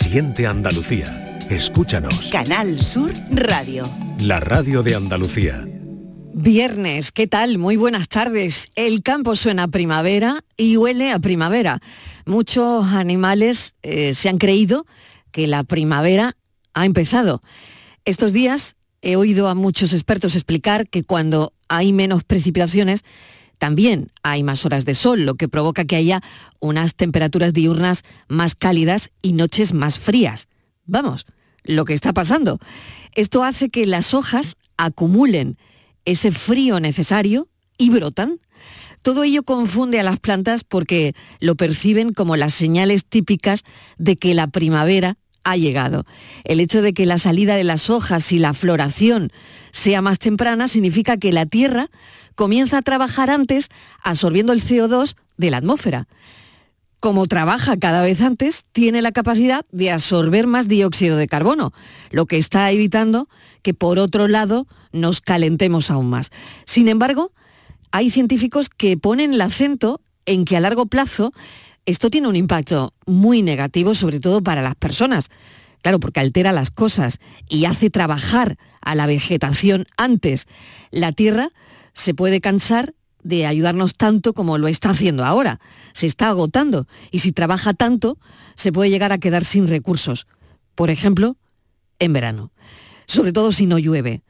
Siente Andalucía. Escúchanos. Canal Sur Radio. La radio de Andalucía. Viernes, ¿qué tal? Muy buenas tardes. El campo suena a primavera y huele a primavera. Muchos animales eh, se han creído que la primavera ha empezado. Estos días he oído a muchos expertos explicar que cuando hay menos precipitaciones, también hay más horas de sol, lo que provoca que haya unas temperaturas diurnas más cálidas y noches más frías. Vamos, lo que está pasando. Esto hace que las hojas acumulen ese frío necesario y brotan. Todo ello confunde a las plantas porque lo perciben como las señales típicas de que la primavera ha llegado. El hecho de que la salida de las hojas y la floración sea más temprana significa que la Tierra comienza a trabajar antes absorbiendo el CO2 de la atmósfera. Como trabaja cada vez antes, tiene la capacidad de absorber más dióxido de carbono, lo que está evitando que por otro lado nos calentemos aún más. Sin embargo, hay científicos que ponen el acento en que a largo plazo esto tiene un impacto muy negativo, sobre todo para las personas. Claro, porque altera las cosas y hace trabajar a la vegetación antes. La Tierra se puede cansar de ayudarnos tanto como lo está haciendo ahora. Se está agotando y si trabaja tanto, se puede llegar a quedar sin recursos. Por ejemplo, en verano. Sobre todo si no llueve.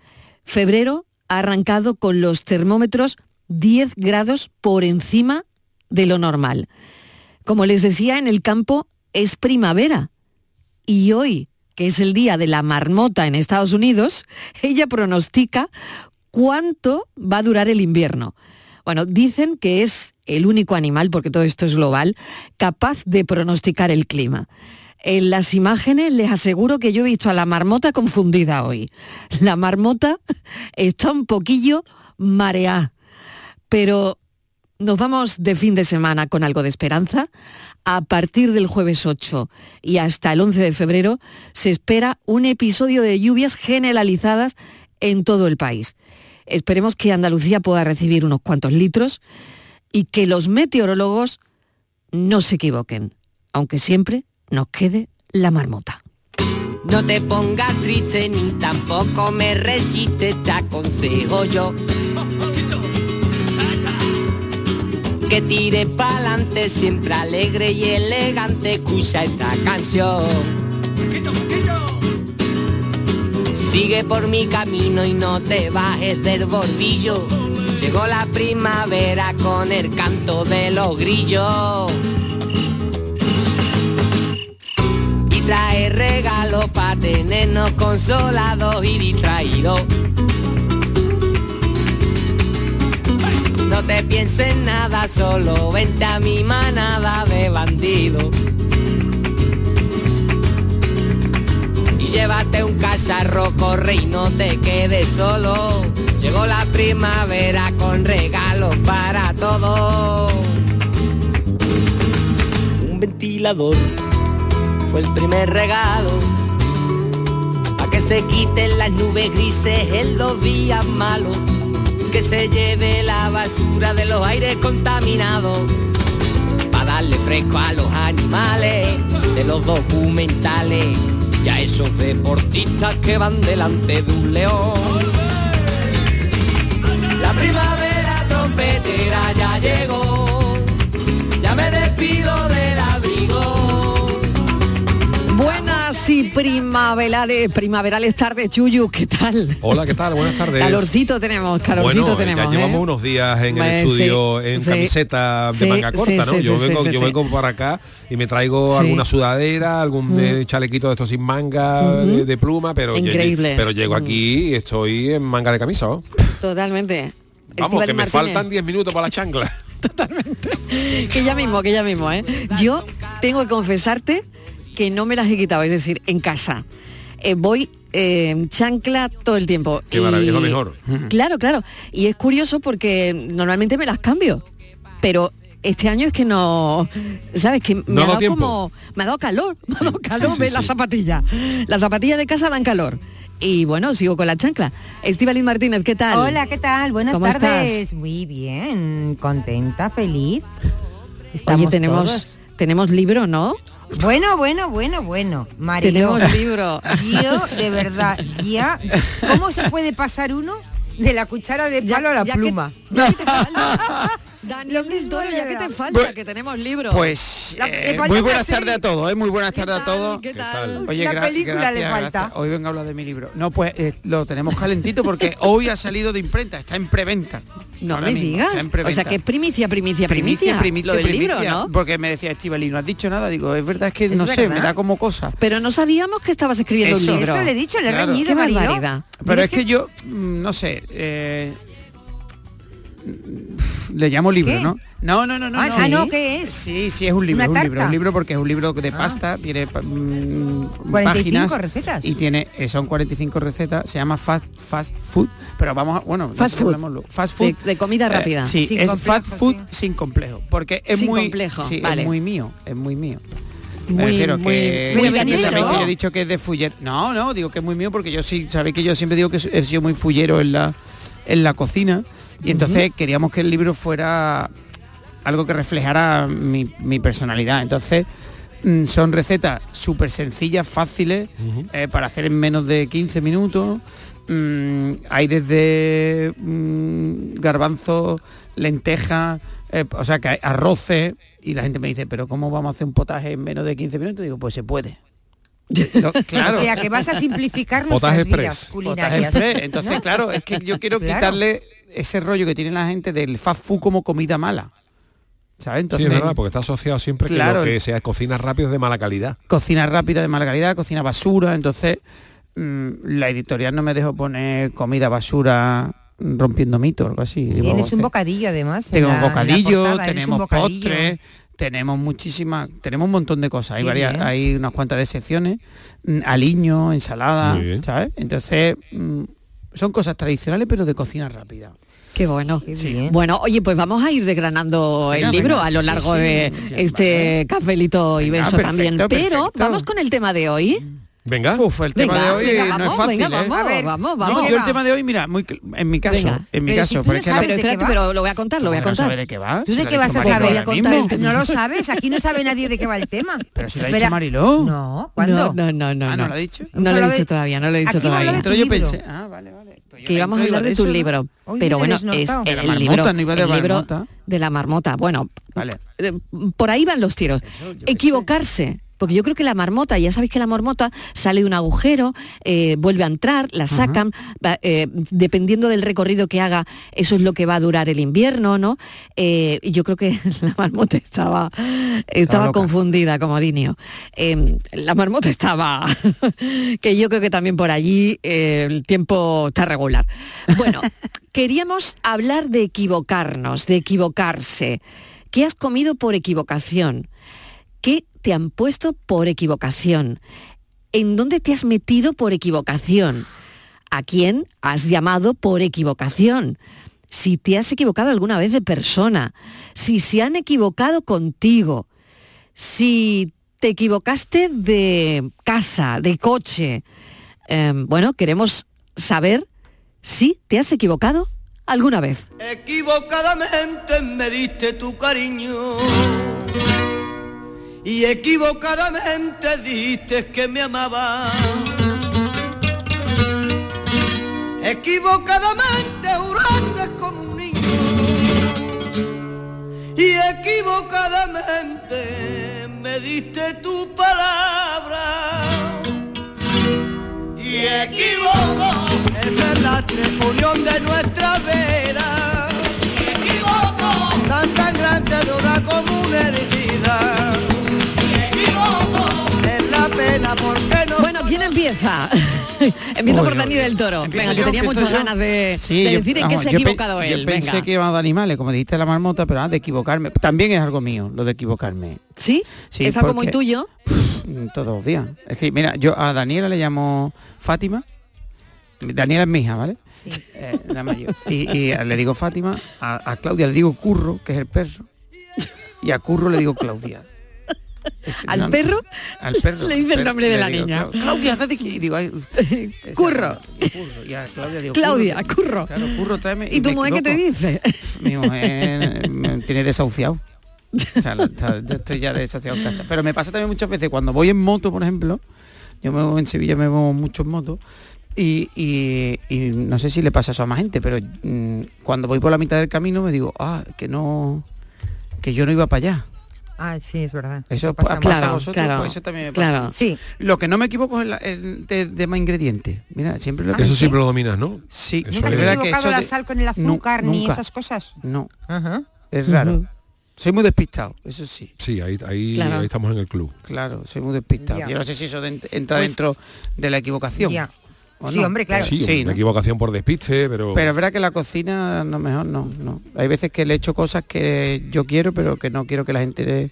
Febrero ha arrancado con los termómetros 10 grados por encima de lo normal. Como les decía, en el campo es primavera. Y hoy, que es el día de la marmota en Estados Unidos, ella pronostica cuánto va a durar el invierno. Bueno, dicen que es el único animal, porque todo esto es global, capaz de pronosticar el clima. En las imágenes les aseguro que yo he visto a la marmota confundida hoy. La marmota está un poquillo mareada, pero nos vamos de fin de semana con algo de esperanza. A partir del jueves 8 y hasta el 11 de febrero se espera un episodio de lluvias generalizadas en todo el país. Esperemos que Andalucía pueda recibir unos cuantos litros y que los meteorólogos no se equivoquen, aunque siempre nos quede la marmota. No te pongas triste ni tampoco me resistes, te aconsejo yo. Que tire pa'lante, siempre alegre y elegante, escucha esta canción. Sigue por mi camino y no te bajes del bordillo. Llegó la primavera con el canto de los grillos. Y trae regalos para tenernos consolados y distraídos. No te pienses nada, solo vente a mi manada de bandidos. Llévate un cacharro, corre y no te quedes solo. Llegó la primavera con regalos para todos. Un ventilador fue el primer regalo. para que se quiten las nubes grises en los días malos que se lleve la basura de los aires contaminados, para darle fresco a los animales de los documentales y a esos deportistas que van delante de un león. La primavera trompetera ya llegó, Y primaverales, primaverales tardes, Chuyu, ¿qué tal? Hola, ¿qué tal? Buenas tardes. Calorcito tenemos, calorcito bueno, tenemos. ya llevamos ¿eh? unos días en el estudio sí, en sí. camiseta Sí, de manga corta, sí, ¿no? sí, yo sí, vengo, sí, yo sí. vengo para acá y me traigo Sí. alguna sudadera, algún Mm. eh, chalequito de estos sin manga de, de pluma, pero Increíble. pero llego aquí y estoy en manga de camisa. Totalmente. Vamos, Estíbaliz que me Martínez. faltan 10 minutos para la chancla. que ya mismo, que ya mismo, ¿eh? Yo tengo que confesarte que no me las he quitado, es decir, en casa. Eh, voy eh, en chancla todo el tiempo. Qué maravilla, es lo mejor. Claro, claro. Y es curioso porque normalmente me las cambio, pero este año es que no, ¿sabes? Que me No ha dado tiempo. como, me ha dado calor, me ha dado calor sí, ver sí. las zapatillas. Las zapatillas de casa dan calor. Y bueno, sigo con la chancla. Estíbaliz Martínez, ¿qué tal? Hola, ¿qué tal? Buenas ¿Cómo tardes. estás? Muy bien, contenta, feliz. Oye, Estamos tenemos, todos. tenemos libro, ¿no? Bueno, bueno, bueno, bueno. Mariló. Tenemos libro. Yo, de verdad, ya. ¿Cómo se puede pasar uno de la cuchara de palo a la que- pluma? ya que te falta. Daniel del Toro, ya que te falta, Bueno, que tenemos libro. Pues eh, muy buenas tardes a todos, ¿eh? muy buenas tardes a todos. ¿Qué ¿Qué tal? Oye, La gra- película le falta. gracias. Hoy vengo a hablar de mi libro. No, pues eh, lo tenemos calentito porque hoy ha salido de imprenta, está en preventa. No Ahora me mismo, digas. está en O sea, que primicia, primicia, primicia. primicia, primicia, lo del libro, primicia, ¿no? Porque me decía Estivali, no has dicho nada. Digo, es verdad es que Es no sé, me da como cosa. Pero no sabíamos que estabas escribiendo un libro. Eso le he dicho, le he reñido, barbaridad. Pero es que yo, mm, no sé, eh, le llamo libro, ¿Qué? ¿no? No, no, no, no. Ah, no. ah, no, ¿qué es? Sí, sí, es un libro, ¿Una es un libro, un libro porque es un libro de pasta, tiene mm, 45 páginas recetas. y tiene eh, son 45 recetas, se llama fast fast food, pero vamos a, bueno, Fast food. fast De- de comida eh, rápida. sí, Sin es complejo, fast food sí. sin complejo, porque es Sin muy complejo, sí, vale. es muy mío, es muy mío. Muy, Me refiero muy- que, muy he dicho que es de fuller. No, no, digo que es muy mío porque yo sí, sabéis que yo siempre digo que he sido muy fullero en la en la cocina y entonces queríamos que el libro fuera algo que reflejara mi, mi personalidad. Entonces mm, son recetas súper sencillas, fáciles, eh, para hacer en menos de 15 minutos. Mm, hay desde mm, garbanzos, lentejas, eh, o sea que hay arroces y la gente me dice, pero ¿cómo vamos a hacer un potaje en menos de 15 minutos? digo, pues se puede. No, claro. O sea, que vas a simplificar nuestras vidas culinarias. Entonces, claro, es que yo quiero Claro. quitarle ese rollo que tiene la gente del fast food como comida mala. ¿Sabes? Sí, Entonces, es verdad, porque está asociado siempre Claro, que lo que sea cocina rápido es de mala calidad. cocina rápida de mala calidad, cocina basura, entonces mm, la editorial no me dejó poner comida basura rompiendo mitos, algo así. Tienes un "Hacer- bocadillo además. la- en la bocadillo, portada, un tenemos bocadillo. postres, tenemos muchísimas, tenemos un montón de cosas. Hay varias, bien. hay unas cuantas de secciones, mm, aliño, ensalada. ¿sabes? Entonces mm, son cosas tradicionales pero de cocina rápida. Qué bueno. Qué Sí. Bueno, oye, pues vamos a ir desgranando Venga, el libro venga, a lo largo sí, de este vale. cafelito y Venga, beso perfecto, también. Pero perfecto. vamos con el tema de hoy. Venga. Uf, el tema Venga, de hoy venga, no vamos, es fácil, venga, ¿eh? vamos, A ver, vamos, vamos. No, yo el tema de hoy, mira, muy, en mi caso, Venga. en mi Pero caso, si pero no pero ¿de qué espérate, pero lo voy a contar, lo voy a Porque no sabe contar. de qué va. ¿Tú si de qué vas a Mariló saber? contar. No lo sabes, aquí no sabe nadie de qué va el tema. Pero si lo ha dicho Mariló. No, ¿cuándo? No, no, no, no. Ah, ¿no no. lo ha dicho? No lo he dicho todavía, no lo he dicho todavía. tu yo pensé, ah, vale, vale. Pues que íbamos a hablar de tu eso. libro. Pero bueno, es desnotado. De la el marmota, libro, de el libro marmota. de la marmota. Bueno, Vale. eh, por ahí van los tiros. Equivocarse. Porque yo creo que la marmota, ya sabéis que la marmota sale de un agujero, eh, vuelve a entrar, la sacan, eh, dependiendo del recorrido que haga, eso es lo que va a durar el invierno, ¿no? Eh, y yo creo que la marmota estaba, estaba loca. confundida, como Dinio. Eh, la marmota estaba, que yo creo que también por allí eh, el tiempo está regular. Bueno, queríamos hablar de equivocarnos, de equivocarse. ¿Qué has comido por equivocación? ¿Qué te han puesto por equivocación? ¿En dónde te has metido por equivocación? ¿A quién has llamado por equivocación? Si te has equivocado alguna vez de persona, si se han equivocado contigo, si te equivocaste de casa, de coche. Eh, bueno, queremos saber si te has equivocado alguna vez. Equivocadamente me diste tu cariño y equivocadamente dijiste que me amaba. Equivocadamente juraste como un niño y equivocadamente me diste tu palabra. Y equivoco, esa es la unión de nuestra vida. Y equivoco, tan sangrante dura como una herida. Empieza? Empiezo por Dani del Toro. Venga, que tenía muchas ganas de, Sí, de yo- decir en qué se ha equivocado Yo él. pensé Venga. que iba de animales, como dijiste la marmota, pero ah, de equivocarme. También es algo mío, lo de equivocarme. ¿Sí? Sí, ¿Es algo muy tuyo? Todos los días. Es decir, mira, yo a Daniela le llamo Fátima. Daniela es mi hija, ¿vale? Eh, la mayor. Y, y le digo Fátima, a, a Claudia le digo Curro, que es el perro, y a Curro le digo Claudia. ¿Al no, perro? Al perro. Le dice el nombre de la digo, niña. "Clau- Claudia, date aquí. Y digo, ay, Curro. Curro. Claudia digo, Claudia, Curro. Claro, Curro, tráeme. ¿Y tu mujer qué te dice? Mi mujer me tiene desahuciado. O sea, está- estoy ya de estación casa. Pero me pasa también muchas veces cuando voy en moto, por ejemplo, yo me muevo en Sevilla, me muevo mucho en moto, y, y- y no sé si le pasa eso a más gente, pero mm, cuando voy por la mitad del camino me digo, ah, que no, que yo no iba para allá. Ah, sí, es verdad. Eso pasa pasa, mucho. a Claro, vosotros, claro, pues eso también me pasa. claro. Sí, Lo que no me equivoco es la- el de, de más ingredientes. Mira, siempre lo que Eso ¿sí? siempre lo dominas, ¿no? Sí, Eso ¿Nunca es has que equivocado eso la de- sal con el azúcar ni nunca. esas cosas? No, Ajá. es raro. Soy muy despistado, eso sí. Sí, ahí, ahí, Claro. ahí estamos en el club. Claro, soy muy despistado. Ya. Yo no sé si eso de- entra Pues- dentro de la equivocación. Ya. ¿O Sí, no? hombre, claro. Sí, Sí, una ¿no? equivocación por despiste, pero... Pero es verdad que la cocina no mejor no, no. Hay veces que le echo cosas que yo quiero, pero que no quiero que la gente le-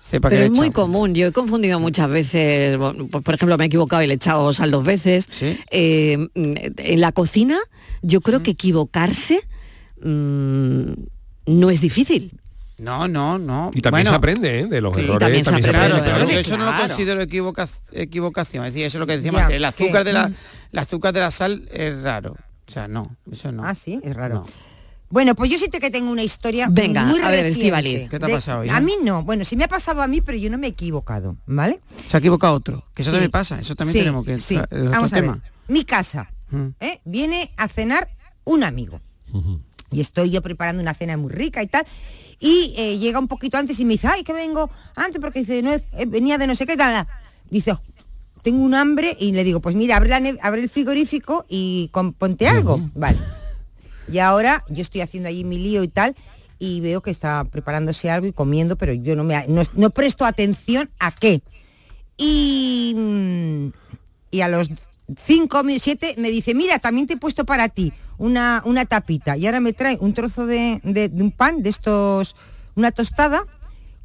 sepa Pero que es muy común, yo he confundido muchas veces, bueno, por ejemplo, me he equivocado y le he echado sal dos veces. Sí. Eh, mm, en la cocina, yo creo que equivocarse mm, no es difícil. No, no, no. Y también Bueno, se aprende, ¿eh? De los Sí, errores también se aprende, Claro, eso no lo considero equivoca- equivocación. Es decir, eso es lo que decíamos antes. El azúcar, de la, mm. el azúcar de la sal es raro. O sea, no, eso no. Ah, sí, es raro. No. Bueno, pues yo sí te que tengo una historia Venga, muy a ver, reciente. Estíbaliz. ¿Qué te ha De- pasado, hija? A mí no. Bueno, sí me ha pasado a mí, pero yo no me he equivocado, ¿vale? Se ha equivocado otro. Que eso Sí. también pasa. Eso también Sí, tenemos que... sí. es otro Vamos a tema. ver. Mi casa. Mm. ¿eh? Viene a cenar un amigo. Y estoy yo preparando una cena muy rica y tal. Y eh, llega un poquito antes y me dice, ay, que vengo antes porque dice, no, es- eh, venía de no sé qué tal. Dice, tengo un hambre y le digo, pues mira, abre, la abre el frigorífico y con- ponte algo. Vale. Y ahora yo estoy haciendo allí mi lío y tal y veo que está preparándose algo y comiendo, pero yo no me no, no presto atención a qué. Y, mm, y a los cinco, siete me dice, mira, también te he puesto para ti una, una tapita. Y ahora me trae un trozo de, de- de un pan, de estos, una tostada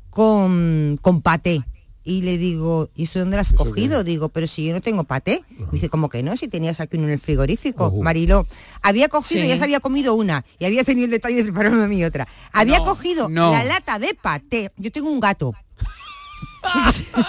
con, con paté. Y le digo, ¿y eso dónde lo has cogido? Digo, pero si yo no tengo paté. Me dice, ¿cómo que no? Si tenías aquí uno en el frigorífico. Ojo. Mariló, había cogido, Sí. ya se había comido una y había tenido el detalle de prepararme a mí otra. Había No, cogido no. la lata de paté. Yo tengo un gato.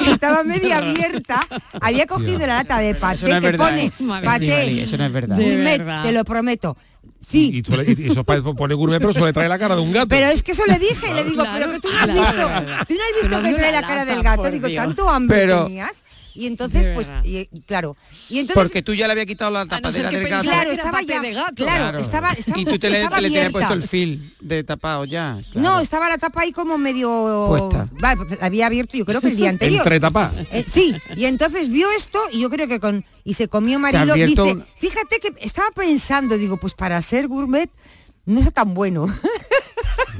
Estaba media abierta. Había cogido la lata de paté Eso no que verdad, pone ¿eh? Paté. eso no es verdad. De gourmet, verdad. te lo prometo. Y, Sí. y tú le- y eso pone gourmet, pero suele traer la cara de un gato. Pero es que eso le dije, le digo, Claro, pero que tú no has claro, visto, tú no has visto que trae la cara lata, del gato, digo, Dios. tanto hambre Pero- tenías. Y entonces, pues, y- claro. Y entonces, Porque tú ya le había quitado la no tapadera que del gato. claro, estaba ya, de gato. claro, estaba, estaba, Y tú te le, tenías puesto el fil de tapado ya. No, estaba la tapa ahí como medio... Puesta. Pues, había abierto yo creo que el día anterior. Entre tapas. Eh, sí, y entonces vio esto y yo creo que con... Y se comió Marilo, dice, un- fíjate que estaba pensando, digo, pues para ser gourmet no está tan bueno.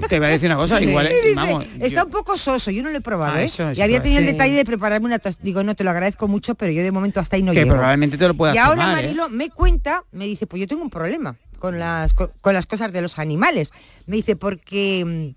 Te voy a decir una cosa, igual, Y dice, vamos, está yo- un poco soso, yo no lo he probado, Ah, ¿eh? eso es y había tenido el detalle de prepararme una tos- Digo, no, te lo agradezco mucho, pero yo de momento hasta ahí no que llego. probablemente te lo puedas y ahora tomar, ¿eh? Marilo me cuenta, me dice, pues yo tengo un problema con las, co- con las cosas de los animales. Me dice, porque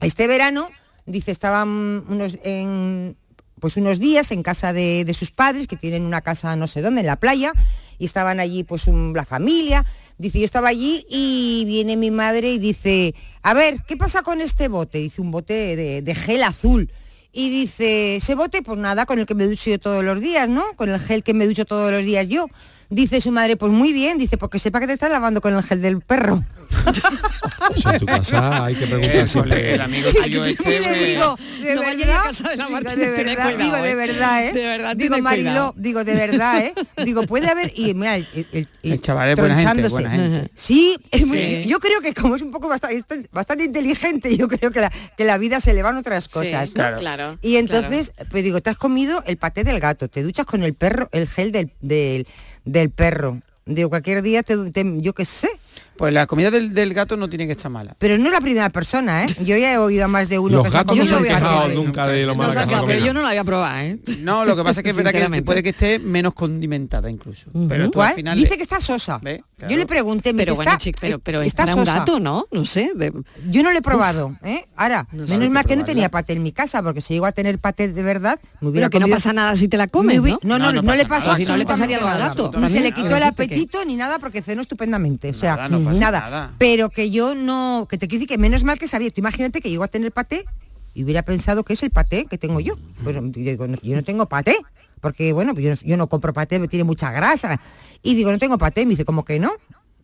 mm, este verano, dice, estaban unos en pues unos días en casa de, de sus padres, que tienen una casa no sé dónde, en la playa, y estaban allí pues un- la familia. Dice, yo estaba allí y viene mi madre y dice, a ver, ¿qué pasa con este bote? Dice, un bote de, gel azul. Y dice, ese bote, pues nada, con el que me ducho yo todos los días, ¿no? Con el gel que me ducho todos los días yo. Dice su madre, pues muy bien, dice, porque sepa que te estás lavando con el gel del perro. Eso en tu casa hay que preguntar siempre. el amigo tuyo Y este, le digo, de No verdad, a casa de la digo, de verdad, cuidado, digo, de ¿eh? verdad, ¿eh? De verdad, digo, Mariló, cuidado. digo, de verdad, ¿eh? Digo, puede haber, y mira, el, el, El chaval es buena gente, tronchándose. buena gente. Sí, es muy- Sí. yo creo que como es un poco bastante, bastante inteligente, yo creo que la, que la vida se le van otras cosas. Sí, ¿no? Claro. claro. Y entonces, pues digo, te has comido el paté del gato, te duchas con el perro, el gel del, del, del perro. Digo, cualquier día te, te- yo qué sé. Pues la comida del, del gato no tiene que estar mala. Pero no es la primera persona, ¿eh? Yo ya he oído a más de uno Los que gatos no se han quejado nunca de lo mala No que se ha es la quedado, pero yo no la voy a probar, ¿eh? No, lo que pasa es que es verdad que puede que esté menos condimentada incluso. Pero tú al final... Dice le- que está sosa. ¿Ve? Claro. Yo le pregunté, Pero bueno, está, chico, pero, pero está es para un sosa. gato, ¿no? No sé. de- Yo no lo he probado, ¿eh? Ahora, No sé, menos que mal que no tenía paté en mi casa, porque si llego a tener paté de verdad, me hubiera Pero que no pasa nada si te la me comes, ¿no? no, no, No, no, no le pasa pasó. Si no le pasaría al gato Ni se le quitó el apetito ni nada porque cenó estupendamente. O sea, Nada, no pasa nada. nada. Pero que yo no, que te quiero decir que menos mal que sabía. Tú imagínate que llego a tener paté y hubiera pensado que es el paté que tengo yo. Pues yo digo, no, yo no tengo paté, porque bueno, pues yo, no- yo no compro paté, me tiene mucha grasa. Y digo, no tengo paté, me dice, ¿cómo que no?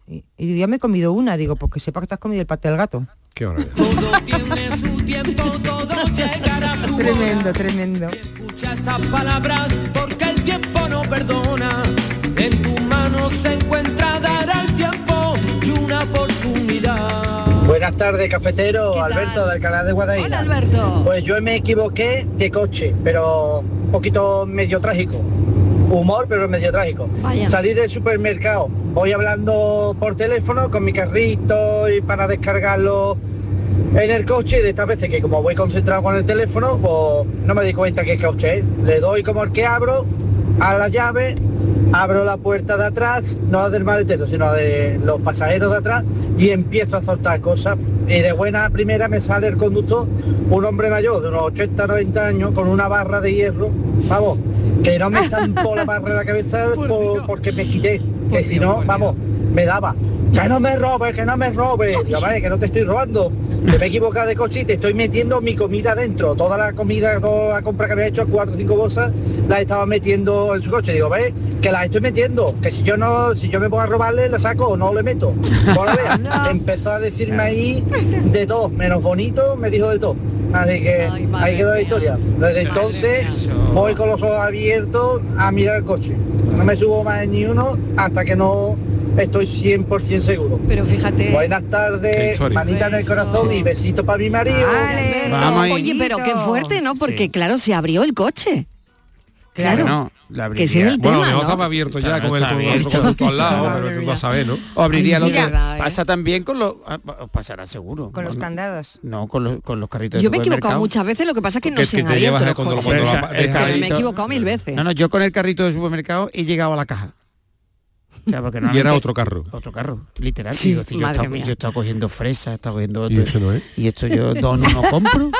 Y, y digo, ya me he comido una, digo, porque sepa que te has comido el paté del gato. Qué. Todo tiene su tiempo, todo llegará a su Tremendo, hora. tremendo. Escucha estas palabras porque el tiempo no perdona. En tu mano se encuentra dar al tiempo oportunidad. Buenas tardes, cafetero. Alberto, del canal de Guadaira. Hola Alberto. Pues yo me equivoqué de coche, pero un poquito medio trágico. Humor, pero medio trágico. Vaya. Salí del supermercado, voy hablando por teléfono con mi carrito y para descargarlo en el coche y de estas veces que como voy concentrado con el teléfono, pues no me di cuenta que coche es. Le doy como el que abro a la llave, abro la puerta de atrás, no la del maletero, sino la de los pasajeros de atrás y empiezo a soltar cosas. Y de buena primera me sale el conductor, un hombre mayor de unos 80, 90 años, con una barra de hierro, vamos, que no me estampó la barra en la cabeza por- porque me quité, que si no, vamos, me daba. Que no me robes, que no me robes. Vale, que no te estoy robando. Que me he equivocado de coche y te estoy metiendo mi comida dentro. Toda la comida, toda la compra que había hecho, cuatro o cinco bolsas, la estaba metiendo en su coche. Digo, ve, que las estoy metiendo. Que si yo no, si yo me pongo a robarle, la saco o no le meto. Empezó a decirme ahí de todo, menos bonito, me dijo de todo. Así que Ay, ahí quedó la historia. Desde entonces voy con los ojos abiertos a mirar el coche. No me subo más en ni uno hasta que no estoy 100% seguro. Pero fíjate. Buenas tardes, manita en el corazón y besito para mi marido. Vale. Vamos. Oye, pero qué fuerte, ¿no? Porque Sí. claro, se abrió el coche. Claro. Bueno, la Que es abriría. el Bueno, tema, mejor ¿no? estaba abierto ya con el conductor al lado, pero tú vas a saber, ¿no? O abriría Ay, lo que pasa también con los ah, pasará seguro. Con los candados. No, con los, con los carritos de Yo me he equivocado muchas veces, lo que pasa es que no se han abierto los coches. Pero me he equivocado mil veces. No, no, yo con el carrito de supermercado he llegado a la caja. O sea, porque Y era otro carro. Otro carro, literal. Sí, Digo, si yo, estaba, yo estaba cogiendo fresas, estaba cogiendo Y otro. ese no es. Y esto yo dos no compro.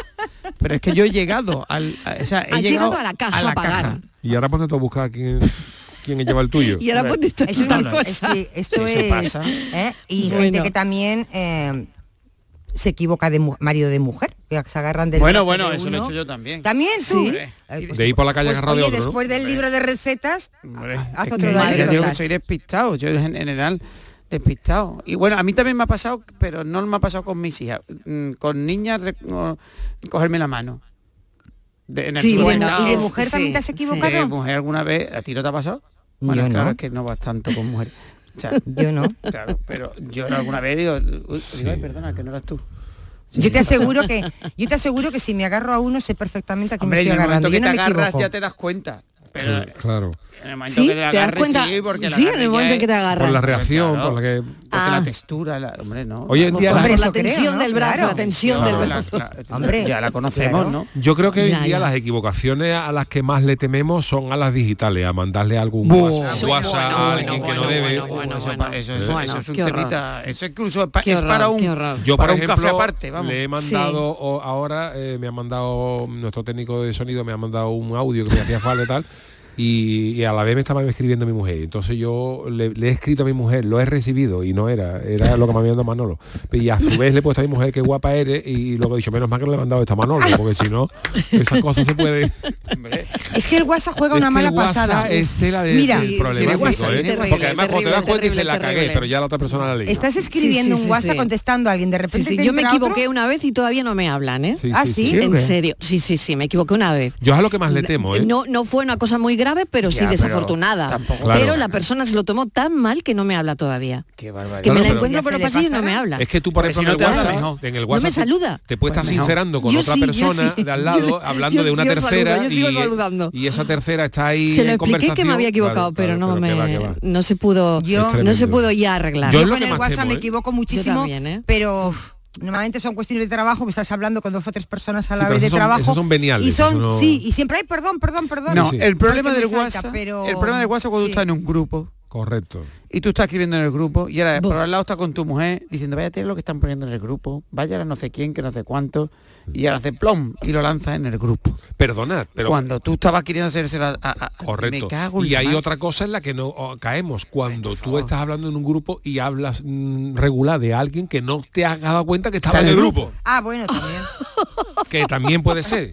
Pero es que yo he llegado al. a- o sea, he llegado, llegado a la caja a pagar. Y ahora ponte tú a buscar quién, quién lleva el tuyo. Y ahora ponte esto Es es esto Eso es pasa. ¿eh? y Bueno. gente que también eh, se equivoca de mu- marido de mujer que se agarran del Bueno, bueno, de eso lo he hecho yo también. también Sí. Eh, De ir por la calle pues, agarrado de oye, después del libro de recetas Hombre, haz es otro que anécdotas. soy despistado, yo en general despistado. Y bueno, a mí también me ha pasado, pero no me ha pasado con mis hijas. Mm, Con niñas, cogerme la mano. De- en el Sí, y, de, supermercado. y de mujer sí, también te has equivocado ¿De mujer alguna vez? ¿A ti no te ha pasado? Yo Bueno, claro, no. es que no vas tanto con mujeres. O sea, yo no claro, pero yo alguna vez digo, uy, digo, "Ay, perdona, que no eras tú. yo te aseguro que yo te aseguro que si me agarro a uno sé perfectamente a quién me Hombre, estoy en el momento agarrando que yo no te me agarras equivoco ya te das cuenta. Pero Claro. en el momento Sí, que te te das agarres, cuenta. sí, porque la Sí, en el momento en que te es- agarras. Por la reacción, Claro. por la que... Porque Ah. la textura, la, hombre, no. Hoy en día la- la tensión ¿no? del brazo, Claro. la tensión Claro, del brazo. la- Hombre, ya la conocemos, claro. ¿no? Yo creo que hoy en día ya. las equivocaciones a las que más le tememos son a las digitales, a mandarle algún. WhatsApp, Bueno, bueno, a alguien bueno, que no debe. bueno, eso, es un temita, eso incluso es para un. Yo, por para un ejemplo, café aparte, vamos. le he mandado o- ahora, eh, me ha mandado nuestro técnico de sonido, me ha mandado un audio que me hacía falta y tal. Y, y a la vez me estaba escribiendo mi mujer. Entonces yo le, le he escrito a mi mujer, lo he recibido y no era, era lo que me había mandado Manolo. Y a su vez le he puesto a mi mujer qué guapa eres y luego he dicho, menos mal que no le he mandado esto a Manolo, porque si no, esas cosas se pueden. Es que el WhatsApp juega Es una que mala el WhatsApp pasada es tela de Mira, sí, problemático, sí, WhatsApp, ¿eh? terrible, Porque además cuando te das terrible, cuenta dices la terrible, cagué, terrible. pero ya la otra persona la leí. estás escribiendo Sí, sí, un sí, WhatsApp sí. contestando a alguien de Sí, repente sí, te yo me entra otro. equivoqué una vez y todavía no me hablan, ¿eh? Ah, sí. ¿Sí En serio, sí, sí, sí, me equivoqué una vez. Yo es a lo que más le temo, ¿eh? No, no fue una cosa muy grave, pero sí Ya, pero desafortunada. tampoco- Claro. Pero la persona se lo tomó tan mal que no me habla todavía. qué barbaridad. Que me la pero- encuentro por los pasillos y no me habla. Es que tú, por ejemplo, si no en el WhatsApp, mejor. en el No WhatsApp me te- saluda. te puede estar Pues mejor. sincerando con Yo otra sí, persona sí. de al lado, Yo- hablando yo- de una yo saludo, tercera yo sigo y, saludando. y esa tercera está ahí Se lo en expliqué que me había equivocado, Claro, pero no me no se pudo Yo- no se pudo ya arreglar. Yo con el WhatsApp me ¿eh? equivoco muchísimo, ¿eh? pero normalmente son cuestiones de trabajo, que estás hablando con dos o tres personas a la pero vez de son- trabajo. son veniales, Y son, eso no- sí, y siempre hay perdón, perdón, perdón. No, Sí, el problema del WhatsApp, pero- el problema del WhatsApp cuando sí. tú estás en un grupo Correcto. y tú estás escribiendo en el grupo y ahora Buf. por al lado está con tu mujer diciendo vaya a lo que están poniendo en el grupo, vaya a no sé quién, que no sé cuánto, y ahora hace plom y lo lanza en el grupo. Perdonad, pero Cuando tú estabas queriendo hacerse a, a- a- Correcto. me cago en Y la hay otra cosa en la que no oh, caemos. Cuando tú favor. estás hablando en un grupo y hablas mm, regular de alguien que no te has dado cuenta que estaba en el grupo. Ah, bueno, también. Que también puede ser.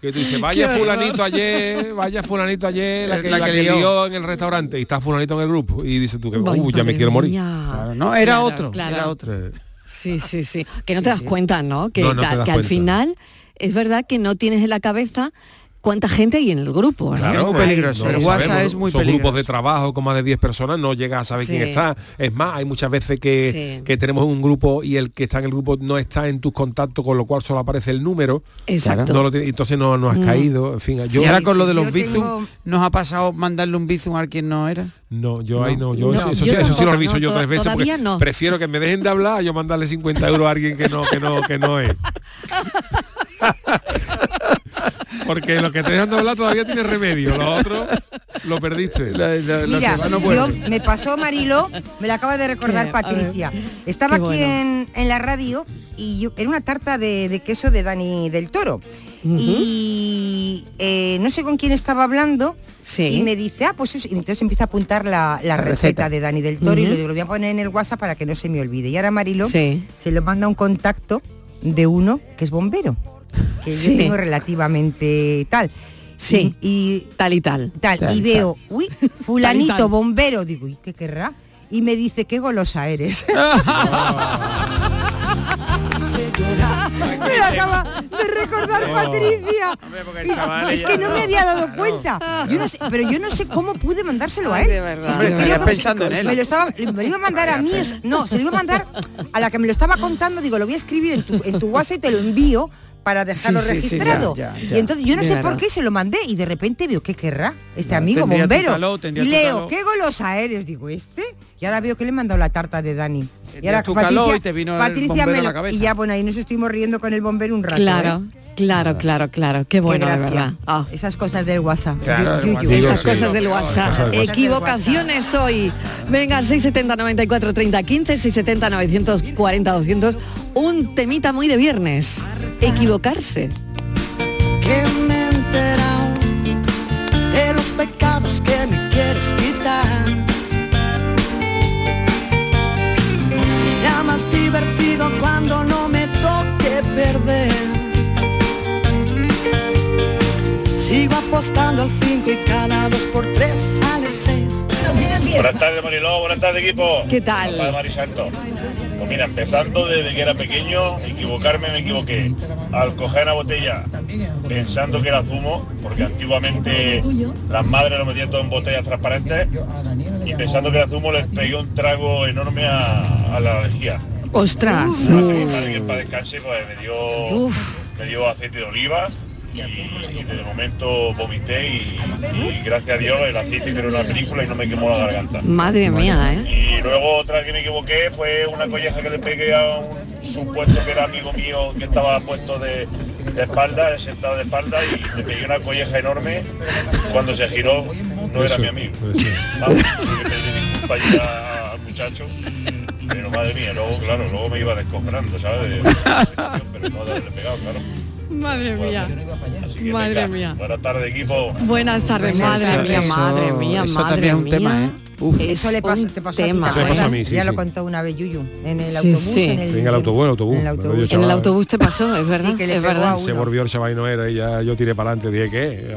que tú dices, vaya fulanito ayer, vaya fulanito ayer, la que, la la que lió. lió en el restaurante y está fulanito en el grupo. Y dices tú que, uh, ya me quiero morir. Claro, no, era Claro, otro, claro. era otro. Sí, sí, sí. Que no Sí, te das sí. cuenta, ¿no? Que, No, no te que das al final es verdad que no tienes en la cabeza cuánta gente hay en el grupo. ¿no? Claro, muy peligroso. no El lo WhatsApp sabemos. es muy Son grupos de trabajo con más de 10 personas, no llegas a saber Sí. quién está. Es más, hay muchas veces que, Sí. que tenemos un grupo y el que está en el grupo no está en tus contactos, con lo cual solo aparece el número. Exacto. No lo tiene- entonces no, no has Mm. caído. En fin, yo y ahora Sí, con lo sí, de los bizum, tengo- ¿nos ha pasado mandarle un bizum a quien no era? no, yo ahí no, yo No, eso, eso yo sí, eso sí lo reviso no, yo tres veces porque todavía no. prefiero que me dejen de hablar a yo mandarle 50 euros a alguien que no, que no, que no es. Porque lo que te dejan de hablar todavía tiene remedio, lo otro lo perdiste. Mira, yo me pasó Marilo, me la acaba de recordar Patricia. Estaba Qué aquí bueno. en, en la radio y yo, era una tarta de, de queso de Dani del Toro. Y eh, no sé con quién estaba hablando Sí. y me dice, ah, pues eso", y entonces empieza a apuntar la, la receta. receta. de Dani del Toro y Ujú. le digo, lo voy a poner en el WhatsApp para que no se me olvide. Y ahora Marilo Sí. se lo manda un contacto de uno que es bombero, que Sí. yo tengo relativamente tal. Sí. Y, y Tal y tal. tal, Tal, y veo, uy, fulanito, tal. bombero, digo, ¿y qué querrá? Y me dice, qué golosa eres. me lo acaba de recordar Patricia. Y- es que no me había dado cuenta. Yo no sé, pero yo no sé cómo pude mandárselo a Ay, él. de verdad, Si es de que verdad. creo que Pensando en él. me lo estaba, me lo iba a mandar a mí, es- no, se lo iba a mandar a la que me lo estaba contando, digo, lo voy a escribir en tu, en tu WhatsApp y te lo envío para dejarlo Sí, sí, sí, registrado. ya, ya, ya. Y entonces yo no De sé verdad. por qué se lo mandé y de repente veo qué querrá este amigo bombero. y leo, qué golosa eres, digo, este. Y ahora veo que le he mandado la tarta de Dani. Y Tendría ahora tu calor y te vino el Patricia me a la lo- cabeza. y ya bueno, ahí nos estuvimos riendo con el bombero un rato. Claro, ¿eh? claro, claro, claro. Qué Qué bueno, de gracia. verdad. Ah. Esas cosas del WhatsApp. Claro. Digo, sí. cosas del WhatsApp. Cosas del Equivocaciones hoy. Venga, 670 94 30 15, 670 940 200. Un temita muy de viernes. Equivocarse. Apostando al 5 y cada 2 por 3 sale 6. Buenas tardes Mariló, buenas tardes equipo. ¿Qué tal? Papá de Marisanto. Pues mira, empezando desde que era pequeño, equivocarme me equivoqué. Al coger una botella pensando que era zumo, porque antiguamente las madres lo metían todo en botellas transparentes, y pensando que era zumo les pegué un trago enorme a, a la lejía. Ostras. Mi madre que para descanse pues me dio, Uf. me dio aceite de oliva y, y de momento vomité y, y gracias a Dios el aceite creó una película y no me quemó la garganta. Madre mía, ¿eh? Y luego otra que me equivoqué fue una colleja que le pegué a un supuesto que era amigo mío que estaba puesto de, de espalda, sentado de espalda y le pegué una colleja enorme. Cuando se giró no era Eso, mi amigo. eso. Vamos, que al muchacho. Pero madre mía, luego claro, luego me iba descojonando, ¿sabes? Pero no de haberle pegado, claro. Madre mía. Que Madre venga, mía. Buenas tardes equipo. Buenas tardes, Eso- madre eso- mía, eso- madre mía, eso madre también es un mía. tema, ¿eh? Uf. Es Eso le pasó, un te pasó tema. a ti, ¿te Eso a mí, sí, ya sí. lo contó una vez Yuyu, en el Sí, autobús, sí. en el, En el autobús, el autobús. en el autobús. En el autobús te pasó, es verdad, Sí, que le es verdad. Se volvió el chaval y no era y ya yo tiré para adelante, dije, ¿qué?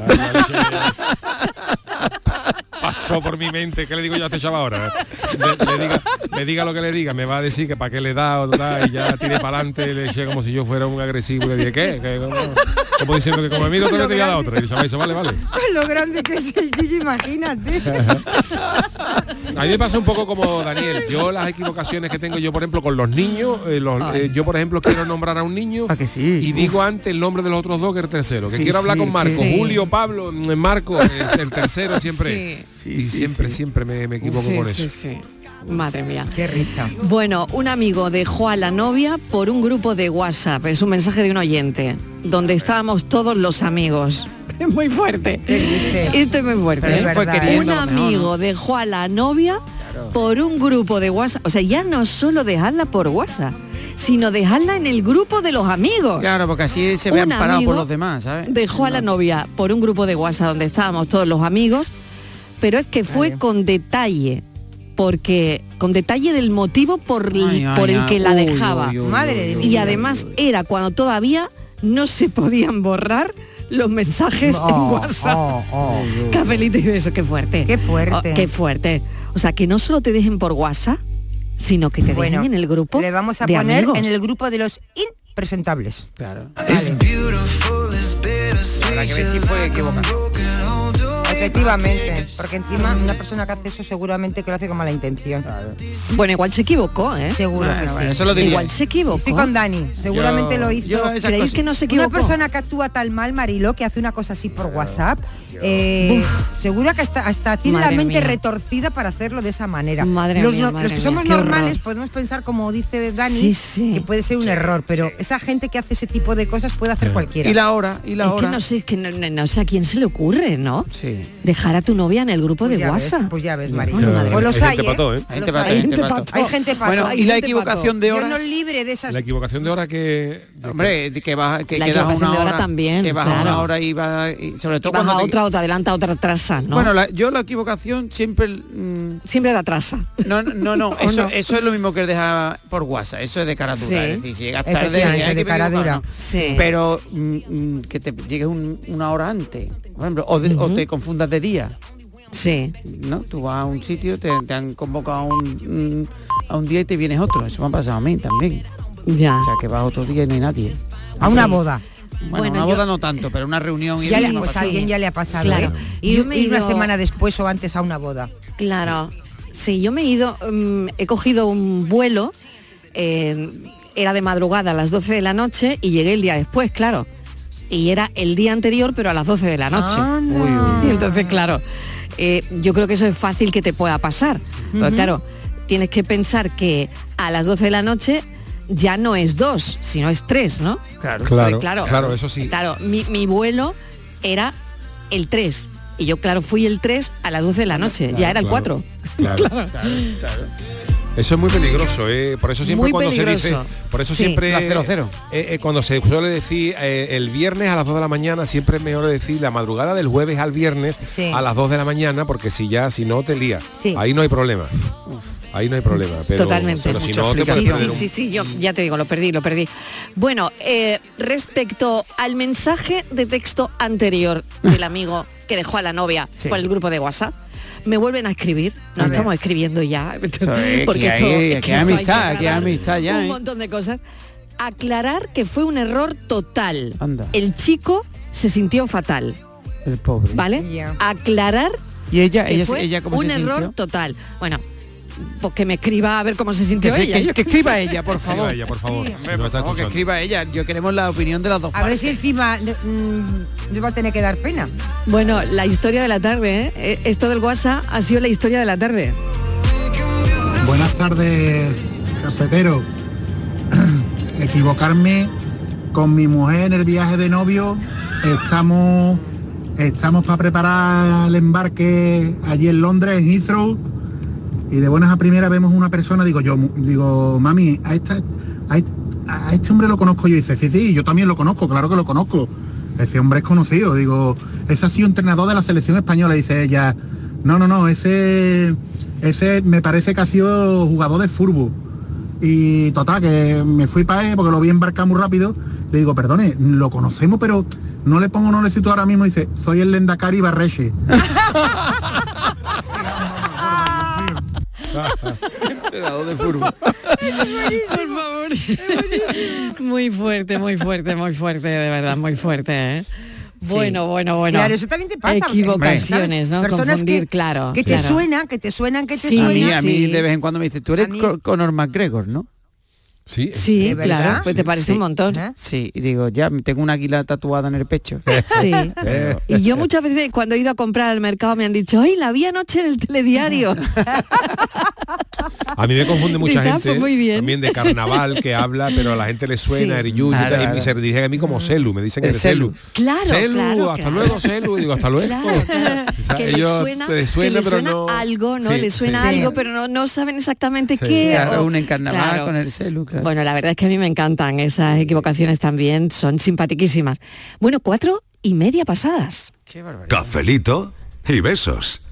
Pasó por mi mente, ¿qué le digo yo a este chaval ahora? Le, le diga, le diga lo que le diga, me va a decir que para qué le da o da, y ya tiré para adelante, le eché como si yo fuera un agresivo, y le dije, ¿qué? ¿Qué? Como diciendo que como amigo te voy a la otra. Y el chaval dice, vale, vale. Lo grande que es el Yuyu, imagínate. A mí me pasa un poco como Daniel. Yo las equivocaciones que tengo yo, por ejemplo, con los niños, eh, los- eh, yo por ejemplo quiero nombrar a un niño Ah, que sí. y digo antes el nombre de los otros dos que el tercero. Que Sí, quiero hablar sí, con Marco, sí. Julio, Pablo, mm, Marco, el, el tercero siempre. Sí. Sí, y sí, siempre, sí. siempre me, me equivoco Sí, con sí, eso. sí. Madre mía. Qué risa. Bueno, un amigo dejó a la novia por un grupo de WhatsApp, es un mensaje de un oyente, donde estábamos todos los amigos. Es muy fuerte. Esto es muy fuerte. ¿eh? un amigo ¿no? dejó a la novia por un grupo de WhatsApp. O sea, ya no solo dejarla por WhatsApp, sino dejarla en el grupo de los amigos. Claro, porque así se ve Un amparado amigo por los demás, ¿sabes? Dejó a la novia por un grupo de WhatsApp donde estábamos todos los amigos, pero es que fue con detalle, porque con detalle del motivo por, el- Ay, ay, por el ay, que la uy, dejaba. uy, uy, Madre de y uy, además era cuando todavía no se podían borrar los mensajes en WhatsApp. oh, oh. Cafelito y beso, qué fuerte. Qué fuerte. Oh, qué fuerte. O sea, que no solo te dejen por WhatsApp, sino que te Bueno, dejen en el grupo Le vamos a de poner amigos. en el grupo de los impresentables. Claro. Vale. Habrá que ver si fue equivocado. Efectivamente, porque encima una persona que hace eso seguramente que lo hace con mala intención. Bueno, igual se equivocó, ¿eh? Seguro que bueno, sí. eso lo diría. Igual se equivocó. Estoy con Dani, seguramente Yo- lo hizo. ¿Creéis cosas- que no se Una equivocó? persona que actúa tal mal, Mariló, que hace una cosa así por WhatsApp, eh, segura que hasta, hasta tiene Madre la mente mía. retorcida para hacerlo de esa manera. Madre los, mía, no- madre los que mía, somos qué normales horror. podemos pensar, como dice Dani, Sí, sí. que puede ser un error, pero esa gente que hace ese tipo de cosas puede hacer cualquiera. Y la hora, y la Es que hora. no sé, es que no, no- no sé a quién se le ocurre, ¿no? Sí. Dejar a tu novia en el grupo Pues de ves, WhatsApp. pues ya ves, Pues mía. los Hay gente ¿eh? pató, ¿eh? Hay Los gente pato, hay. gente. Hay pato. Bueno, y la equivocación de Dios horas. nos libre de esas La equivocación de hora que... Hombre, de que vas que La quedas una hora hora también, que vas claro. una hora y vas y sobre todo Vas cuando a te- otra o te adelanta otra atrasa, ¿no? Bueno, la- yo la equivocación siempre mm, siempre te atrasa. no, no, no, no, ¿O eso, no? eso es lo mismo que dejar por WhatsApp, eso es de cara dura, Sí. es decir, si llegas tarde, hay que de cara pedir dura. Sí. Pero mm, mm, que te llegues un- una hora antes, por ejemplo, o, de- o te confundas de día, Sí. ¿no? Tú vas a un sitio, te, te han convocado a un, mm, a un día y te vienes otro, eso me ha pasado a mí también. Ya. O sea, que vas otro día y no hay nadie. a una Sí. boda. Bueno, Bueno, una yo- boda no tanto, pero una reunión y Ya le- pues a pasado. alguien ya le ha pasado, Claro. ¿eh? Y, Yo me he y una semana después o antes a una boda. Claro. Sí, yo me he ido, mm, he cogido un vuelo, eh, era de madrugada a las 12 de la noche y llegué el día después, claro. Y era el día anterior, pero a las 12 de la noche. Y entonces, claro, eh, yo creo que eso es fácil que te pueda pasar. Pero claro, tienes que pensar que a las 12 de la noche ya no es dos, sino es tres, ¿no? Claro. Claro, claro, claro, eso sí. Claro, mi, mi vuelo era el 3. Y yo, claro, fui el 3 a las 12 de la noche. ya era el claro. 4. Claro. Eso es muy peligroso, ¿eh? por eso siempre Muy cuando se dice, por eso Sí. siempre La cero, cero. eh, eh, cuando se suele decir eh, el viernes a las 2 de la mañana, siempre es mejor decir la madrugada del jueves al viernes Sí. a las 2 de la mañana, porque si ya, si no te lía, Sí. ahí no hay problema. Ahí no hay problema. Pero, Totalmente. Pero si no te Sí, sí, un- sí, sí, yo ya te digo, lo perdí, lo perdí. Bueno, eh, respecto al mensaje de texto anterior del amigo que dejó a la novia Sí. por el grupo de WhatsApp, me vuelven a escribir, ver. estamos escribiendo ya. Porque que esto- hay- es que hay esto hay amistad, que amistad ya, Un ¿eh? montón de cosas. Aclarar que fue un error total. Anda. El chico se sintió fatal, El pobre. ¿vale? Aclarar Y ella, que ella, fue ella cómo un se error sintió? total. Bueno, pues que me escriba a ver cómo se sintió Que, ella. que- que escriba ella, por Escriba favor. ella, por favor. Hombre, por favor, que escriba ella. Yo queremos la opinión de las dos A ver partes. si encima mm, nos va a tener que dar pena. Bueno, la historia de la tarde, ¿eh? Eh, Esto del WhatsApp ha sido la historia de la tarde. Buenas tardes, cafetero. Equivocarme con mi mujer en el viaje de novio. Estamos, estamos para preparar el embarque allí en Londres, en Heathrow. Y de buenas a primeras vemos una persona, digo yo, digo, mami, a, esta, a, est- a este hombre lo conozco yo. Y dice, sí, sí, yo también lo conozco, claro que lo conozco. Ese hombre es conocido. Digo, ese ha sido entrenador de la selección española. Dice ella, no, no, no, ese, ese me parece que ha sido jugador de fútbol. Y total, que me fui para él porque lo vi embarcar muy rápido. Le digo, perdone, lo conocemos, pero no le pongo, no le sitúo ahora mismo. Dice, soy el Lendakari Barreche. Entrenador de fútbol. Por favor. Muy fuerte, muy fuerte, muy fuerte, de verdad, muy fuerte, ¿eh? Bueno, bueno, bueno. Claro, eso también te pasa. Equivocaciones. ¿no? Personas Confundir, que, claro. que te claro. suenan, que te suenan, que te Sí, a suenan. mí, a mí sí. de vez en cuando me dice, tú eres A Conor McGregor, ¿no? Sí, Sí, claro, pues te parece Sí. un montón. ¿Eh? Sí, y digo, ya tengo una águila tatuada en el pecho. Sí. Y yo muchas veces cuando he ido a comprar al mercado me han dicho, ¡ay, la vi anoche en el telediario! A mí me confunde mucha Dice, ah, gente pues muy bien. también de carnaval que habla, pero a la gente le suena Sí. Y Claro, y claro. se dirigen a mí como Celu, me dicen que El es Celu. Claro, Celu, claro, hasta claro. luego, Celu, digo, hasta luego. Claro, claro. O sea, que le ellos suena, te que suena, le pero suena no- algo, ¿no? Sí, le suena sí. algo, Sí. pero no, no saben exactamente Sí. qué. Claro, o- un carnaval Claro. con el celu, claro. Bueno, la verdad es que a mí me encantan esas equivocaciones también, son simpatiquísimas. Bueno, cuatro y media pasadas. Qué barbaridad. Cafelito y besos.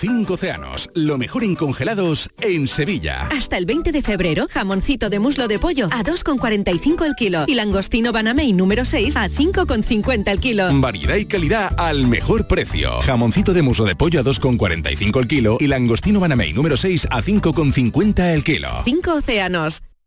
Cinco océanos, lo mejor en congelados en Sevilla. Hasta el 20 de febrero, jamoncito de muslo de pollo a 2,45 el kilo y langostino banamey número 6 a 5,50 el kilo. Variedad y calidad al mejor precio. Jamoncito de muslo de pollo a 2,45 el kilo y langostino banamey número 6 a 5,50 el kilo. Cinco océanos.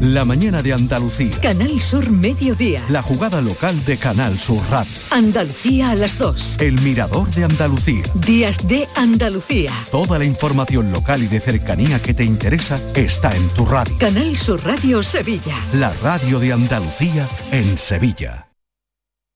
La mañana de Andalucía. Canal Sur Mediodía. La jugada local de Canal Sur Radio. Andalucía a las 2. El mirador de Andalucía. Días de Andalucía. Toda la información local y de cercanía que te interesa está en tu radio. Canal Sur Radio Sevilla. La radio de Andalucía en Sevilla.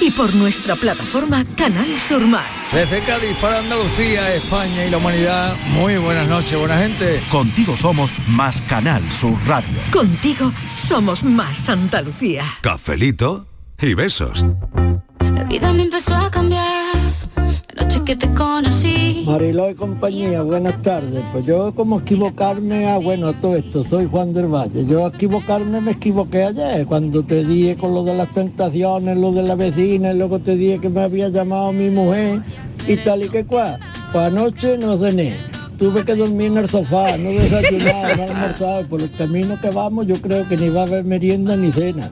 y por nuestra plataforma Canal Sur Más. Desde Cádiz para Andalucía, España y la humanidad, muy buenas noches, buena gente. Contigo somos más Canal Sur Radio. Contigo somos más Andalucía. Cafelito y besos. La vida me empezó a cambiar noche. Mariló y compañía, buenas tardes. Pues yo como equivocarme, ah, bueno, todo esto, soy Juan del Valle. Yo equivocarme me equivoqué ayer, cuando te dije con lo de las tentaciones, lo de la vecina, y luego te dije que me había llamado mi mujer y tal y que cual. Pues anoche no cené. Tuve que dormir en el sofá, no desayunar, no almorzar. Por el camino que vamos yo creo que ni va a haber merienda ni cena.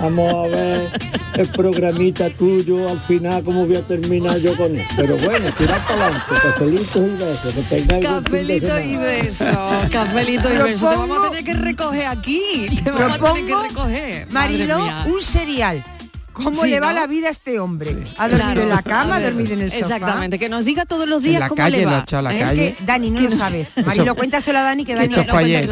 Vamos a ver el programita tuyo al final cómo voy a terminar yo con él. Pero bueno, tirar para adelante, cafelitos y besos, que tengáis Cafelito y besos, cafelito y besos. Te vamos a tener que recoger aquí. Te vamos a tener que recoger. Mía. un cereal. ¿Cómo Sí, le va ¿no? la vida a este hombre? ¿Ha dormido Claro. en la cama? ¿Ha dormido en el sofá? Exactamente, que nos diga todos los días la cómo calle le lo ha va. la Es calle. Que, Dani, no lo no- sabes. Marilo, cuéntaselo a Dani, que Dani... Esto fue ayer,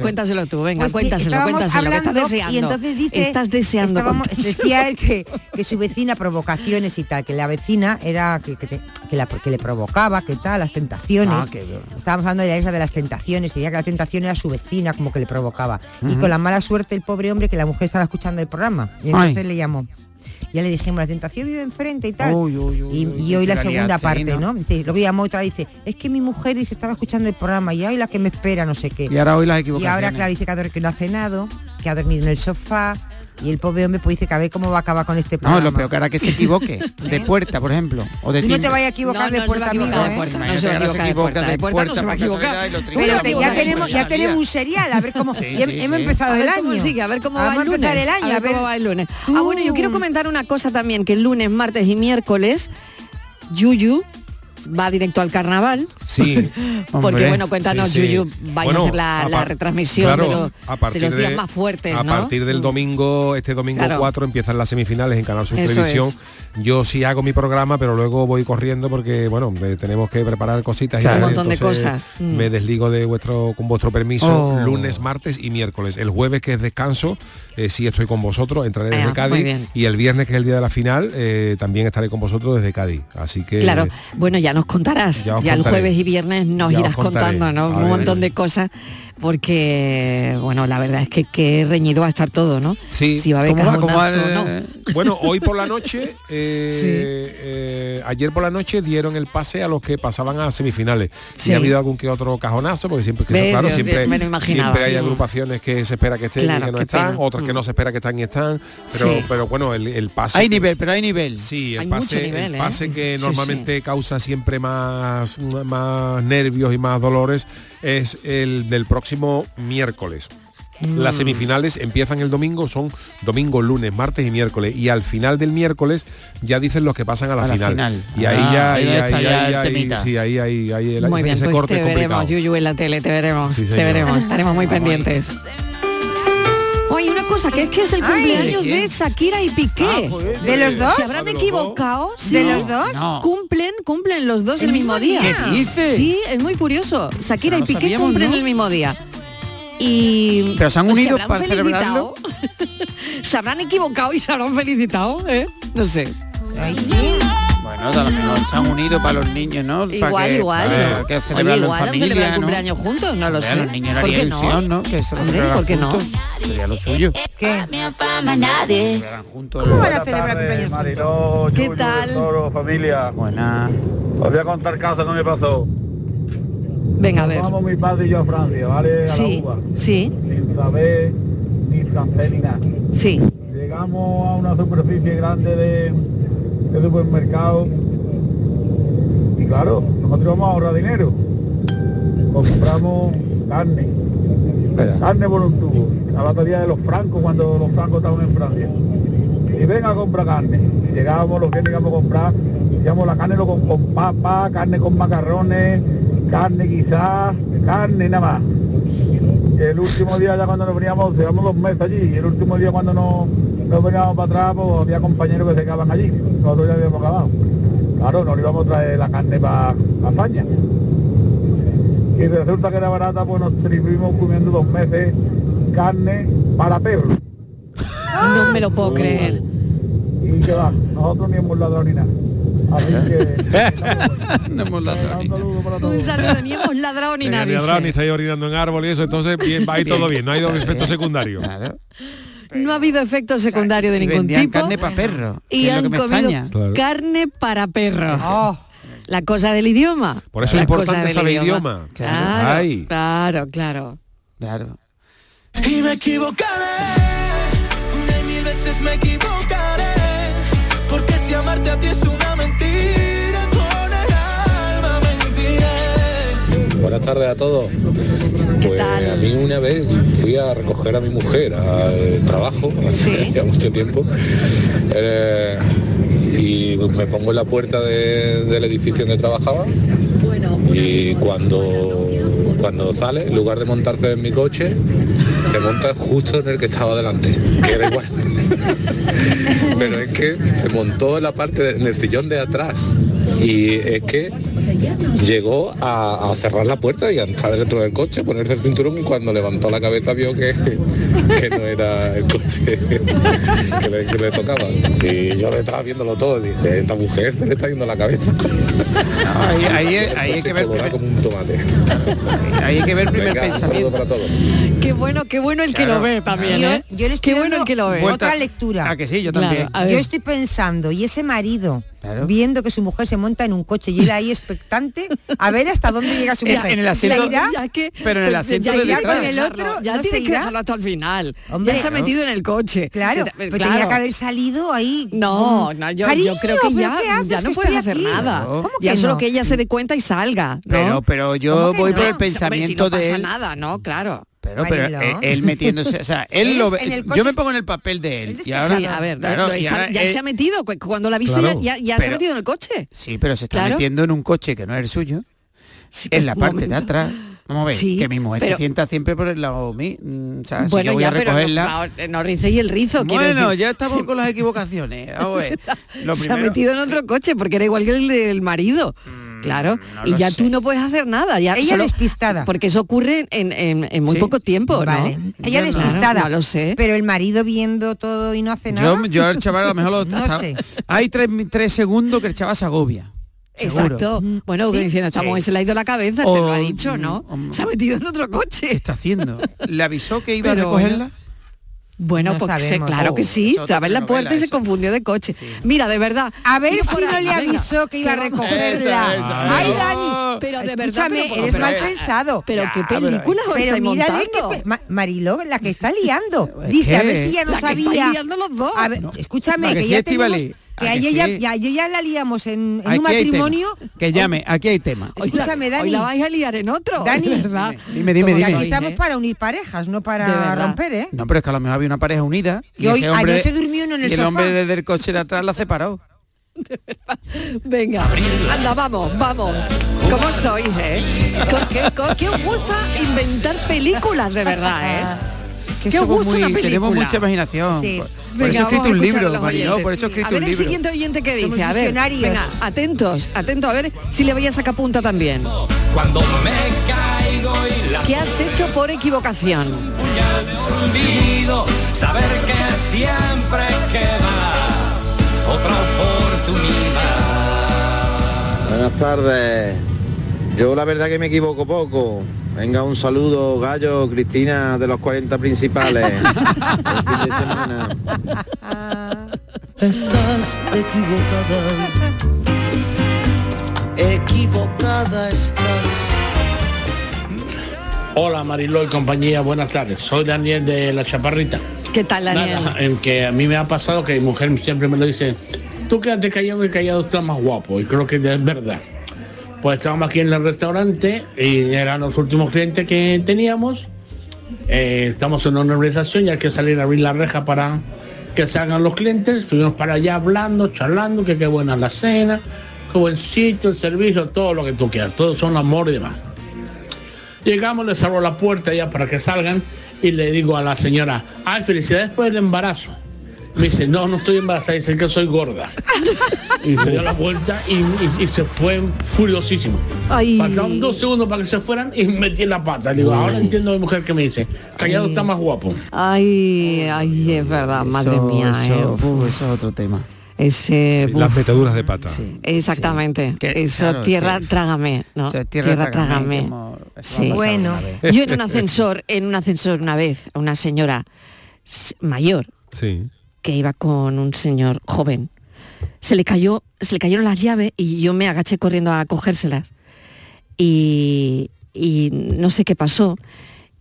cuéntaselo no. tú, venga, Pues, cuéntaselo, estábamos cuéntaselo, que estás hablando, deseando. Y entonces dice, estás deseando estábamos- decía él que, que su vecina provocaciones y tal, que la vecina era que, que, te- que la- que le provocaba, que tal, las tentaciones. Ah, qué. Estábamos hablando de la isla de las tentaciones, y decía que la tentación era su vecina, como que le provocaba. Y con la mala suerte el pobre hombre que la mujer estaba escuchando el programa. Y entonces Ay. le llamó. Ya le dijimos, la tentación vive enfrente y tal. Uy, uy, uy, y, y hoy la segunda parte, ¿no? ¿no? Dice, luego llamó otra dice, es que mi mujer dice, estaba escuchando el programa y hoy la que me espera, no sé qué. Y ahora hoy las Y equivocaciones. ahora, claro, dice que, que no ha cenado, que ha dormido en el sofá. Y el pobre hombre pues dice que a ver cómo va a acabar con este No, programa. lo peor que hará que se equivoque. De puerta, por ejemplo. O de Tú no te vayas a equivocar de No, no puerta, amigo, equivocar de ¿eh? puerta, no se va a que ahora se equivocar de puerta, equivoca de puerta no Pero te- ya tenemos, ya tenemos un serial, a ver cómo. Sí, ya sí, hemos sí. empezado A el año. sigue, a ver cómo va el a lunes. empezar el año, a ver cómo va el lunes. Ah, bueno, yo quiero comentar una cosa también, que el lunes, martes y miércoles, Yuyu va directo al carnaval. Sí. Porque Hombre, bueno, cuéntanos, sí, sí. Yuyu, Bueno, a hacer la, a la par- retransmisión claro, de, los, a de partir los días de- más fuertes, A ¿no? partir del domingo, este domingo Claro. 4 empiezan las semifinales en Canal Sur Eso Televisión. es. Yo sí hago mi programa, pero luego voy corriendo porque, bueno, tenemos que preparar cositas. y Claro. tal, Un montón de cosas. Mm. Me desligo de vuestro, con vuestro permiso Oh. lunes, martes y miércoles. El jueves, que es descanso, eh, sí estoy con vosotros, entraré Ah, desde muy Cádiz. Y el viernes, que es el día de la final, eh, también estaré con vosotros desde Cádiz. Así que... Claro, bueno, ya nos contarás. Ya el jueves y viernes nos Ya irás contando, ¿no? Un ver. montón de cosas, porque, bueno, la verdad es que qué reñido va a estar todo, ¿no? Sí. Si va a haber ¿Cómo va? ¿Cómo va o no. Bueno, hoy por la noche, eh, Sí. eh, ayer por la noche dieron el pase a los que pasaban a semifinales. Sí. Y ha habido algún que otro cajonazo, porque siempre, que claro, Yo- siempre, siempre hay agrupaciones que se espera que estén Claro, y que no están, pena. otras que no se espera que están y están. Pero, Sí. pero bueno, el, el pase. Hay nivel, pero hay nivel. Sí, el Hay pase, mucho nivel, el ¿eh? pase que Sí, normalmente causa siempre más, más nervios y más dolores es el del próximo miércoles. Las semifinales empiezan el domingo, son domingo, lunes, martes y miércoles. Y al final del miércoles ya dicen los que pasan a la, A la final. final. Y ahí Ah, ya, ahí ahí, está ahí, ya ahí, el temita. sí, ahí, ahí, ahí, el- Muy bien, ese pues corte te es complicado. veremos, Yuyu, en la tele, te veremos, Sí, te veremos, estaremos muy pendientes. Oye, una cosa, que es que es el Ay. cumpleaños ¿De de quién? Shakira y Piqué. Ah, joder. ¿De los dos? ¿Se habrán ¿De equivocado? Sí. ¿De los dos? No. Cumplen, cumplen los dos el, ¿El mismo día. día? ¿Qué dice? Sí, es muy curioso. Shakira Eso no y Piqué sabíamos, cumplen ¿no? el mismo día. Y Pero se han unido habrán para felicitado? se habrán equivocado y se habrán felicitado, ¿eh? No sé. Ay. Bueno, a lo mejor se han unido para los niños, ¿no? Para Igual, que- igual, para ¿no? que Oye, celebrarlo igual en familia, el ¿no? cumpleaños juntos, no lo sé. Los niños ¿Por qué no? ¿no? Que se lo Hombre, ¿por qué no? Sería lo suyo. ¿Qué? ¿Cómo van a celebrar cumpleaños? Mariló, ¿Qué tal? Toro, familia. Buena. Os voy a contar caso que me pasó. Venga, a ver. Vamos mi padre y yo a Francia, ¿vale? A Sí, la uva. sí, Sin saber ni francés ni nada. sí. Llegamos a una superficie grande de, de supermercado y claro, nosotros íbamos a ahorrar dinero. Compramos carne, carne por un tubo, la batería de los francos cuando los francos estaban en Francia. Y venga a comprar carne. Llegábamos los que íbamos a comprar, digamos la carne con, con papa, carne con macarrones, carne quizás, carne nada más. El último día ya cuando nos veníamos, llevamos dos meses allí, y el último día cuando nos, nos veníamos para atrás, pues había compañeros que se quedaban allí, nosotros ya habíamos acabado. Claro, nos íbamos a traer la carne para España. Y resulta que era barata, pues nos estuvimos comiendo dos meses carne para perros. No me lo puedo creer. Y que va, nosotros ni hemos ladrado ni nada. Así que... No hemos ladrado ni un saludo para Un todos. saludo, ni hemos ladrado ni nada. ni estáis orinando en árbol y eso, entonces bien, va ahí todo bien, no hay dos efectos secundarios. Claro. No ha habido efecto secundario de ningún tipo. carne para perro. que y es lo han que me comido. Claro. carne para perro. Oh, La cosa del idioma. Por eso es La importante saber idioma. Claro, Ay. claro, claro. Claro. Y me equivocaré, una y mil veces me equivocaré, porque si amarte a ti es una Buenas tardes a todos. Pues a mí una vez fui a recoger a mi mujer al trabajo, hace Sí. ya mucho tiempo, eh, y me pongo en la puerta de- del edificio donde trabajaba y cuando, cuando sale, en lugar de montarse en mi coche, se monta justo en el que estaba delante, que era igual. Pero es que se montó en la parte, de- en el sillón de atrás y es que llegó a, a cerrar la puerta y a entrar dentro del coche, ponerse el cinturón y cuando levantó la cabeza vio que, que no era el coche que le, que le tocaba. Y yo le estaba viéndolo todo y dije, esta mujer se le está yendo la cabeza. No, ahí, ahí, El ahí hay que ver como un tomate. ahí hay que ver primer Venga, pensamiento. para todos. qué bueno, qué bueno el que Claro. lo ve también, yo, ¿eh? yo le estoy Qué bueno el que lo ve. Otra lectura. Ah, que sí, yo Claro, también. ver. Yo estoy pensando, y ese marido, Claro. viendo que su mujer se monta en un coche y él ahí expectante, a ver hasta dónde llega su mujer. en el asiento- ¿Se irá? Ya que- Pero en el ya asiento tienes de detrás. con el otro, ya ¿no tienes se que dejarlo hasta el final. Hombre, ya se ha metido en el coche. Claro, pero claro. tenía que haber salido ahí. No, con- no, yo, yo Cariño, creo que ¿pero ya, ya no puedes hacer aquí. nada. ¿Cómo que Ya solo no? que ella se dé cuenta y salga. ¿no? Pero, pero yo ¿Cómo que voy no? por el si pensamiento no pasa de él. nada, ¿no? Claro. Pero, eh, él metiéndose, o sea, él Él lo ve- yo me pongo en el papel de él. Y ahora, Sí, a ver, claro, lo y está- ahora, ya eh, se ha metido, cu- cuando la ha visto Claro. ya, se ha metido en el coche. Sí, pero se está Claro. metiendo en un coche que no es el suyo, en la parte de atrás. Vamos a ver, Sí, que mi mujer pero- se sienta siempre por el lado mío. mm, O sea, si bueno, yo voy ya, a pero no, recogerla. ahora, no el rizo. bueno, decir. ya estamos Sí. con las equivocaciones. Vamos a ver. Lo se ha metido en otro coche porque era igual que el del marido. Claro, y ya sé. tú no puedes hacer nada. Ya Ella solo- despistada. Porque eso ocurre en, en- en muy poco tiempo, ¿no? Ella despistada. no lo sé. Pero el marido viendo todo y no hace nada. Yo, yo al chaval a lo mejor lo No hasta- sé. Hay tres, tres segundos que el chaval se agobia. seguro. Exacto. Bueno, Sí. diciendo, esta Sí. se le ha ido la cabeza, te lo ha dicho, ¿no? se ha metido en otro coche. ¿Qué está haciendo? ¿Le avisó que iba Pero a recogerla? Bueno, No porque se- sabemos. claro Oh, que sí, es otra estaba en la puerta y se eso. confundió de coche. Mira, de verdad. A ver si no le avisó que iba a recogerla. Esa, esa. Ay, No. Dani. Pero de verdad, Escúchame, pero- eres pero- mal pensado. pero qué Ya, película os Pero mírale que pe- Ma- Mariló, la que está liando. Dice, a ver si ya no La que sabía. estáis liando los dos. A ver, escúchame, ¿A que que sí, ya tenemos... ¿A Que ayer ya, sí? ya, ayer ya la liamos en, en un matrimonio. Que llame, aquí hay tema. Escúchame, Hoy Dani. la vais a liar en otro. Dani, de verdad. Dime, dime, que dime. aquí estamos ¿eh? para unir parejas, no De para romper, ¿eh? No, pero es que a lo mejor había una pareja unida. Y hoy- hombre, anoche durmió uno en el y el sofá. hombre desde el coche de atrás la separó. Venga, anda, vamos, vamos. ¿Cómo sois, eh? ¿Con qué, con qué os gusta inventar películas de verdad, eh? Que ¿Qué somos muy- tenemos mucha imaginación. Sí. Por, eso he escrito un libro, por eso he escrito A ver un el libro. siguiente oyente que Somos dice, a ver, venga, atentos, atentos, a ver si le voy a sacar punta también. Cuando me caigo y la ¿Qué has hecho por equivocación? ya me olvido, saber que siempre queda otra oportunidad. Buenas tardes. Yo la verdad que me equivoco poco. Venga, un saludo, Gallo, Cristina, de los 40 principales. Buen fin de semana. Estás equivocada. Equivocada estás. Hola Mariló y compañía, buenas tardes. Soy Daniel de La Chaparrita. ¿Qué tal, Daniel? Nada, en que a mí me ha pasado que mi mujer siempre me lo dice, tú quédate callado que callado está más guapo. Y creo que es verdad. Pues estábamos aquí en el restaurante y eran los últimos clientes que teníamos. Eh, estamos en una organización y hay que salir a abrir la reja para que salgan los clientes. Fuimos para allá hablando, charlando, que qué buena la cena, qué buen sitio, el servicio, todo lo que tú quieras. Todos son amor y demás. Llegamos, les abro la puerta ya para que salgan y le digo a la señora, ay, felicidades por el embarazo. Me dice, no, no estoy embarazada, dice que soy gorda. Y se dio la vuelta y, y- y se fue furiosísimo. Ay. Pasaron dos segundos para que se fueran y metí en la pata. Digo, ahora entiendo a mi mujer que me dice, callado está más guapo. Ay, ay, es verdad, madre Eso- mía. eso, eh, uf, eso es otro tema. ese, Las uf, metaduras de pata. exactamente. Que, Eso, claro, tierra, trágame, ¿no? o sea, tierra, trágame, Sí. Bueno. Yo en un ascensor, en un ascensor una vez, a una señora mayor Sí. Que iba con un señor joven. Se le cayó, se le cayeron las llaves y yo me agaché corriendo a cogérselas. Y, y no sé qué pasó,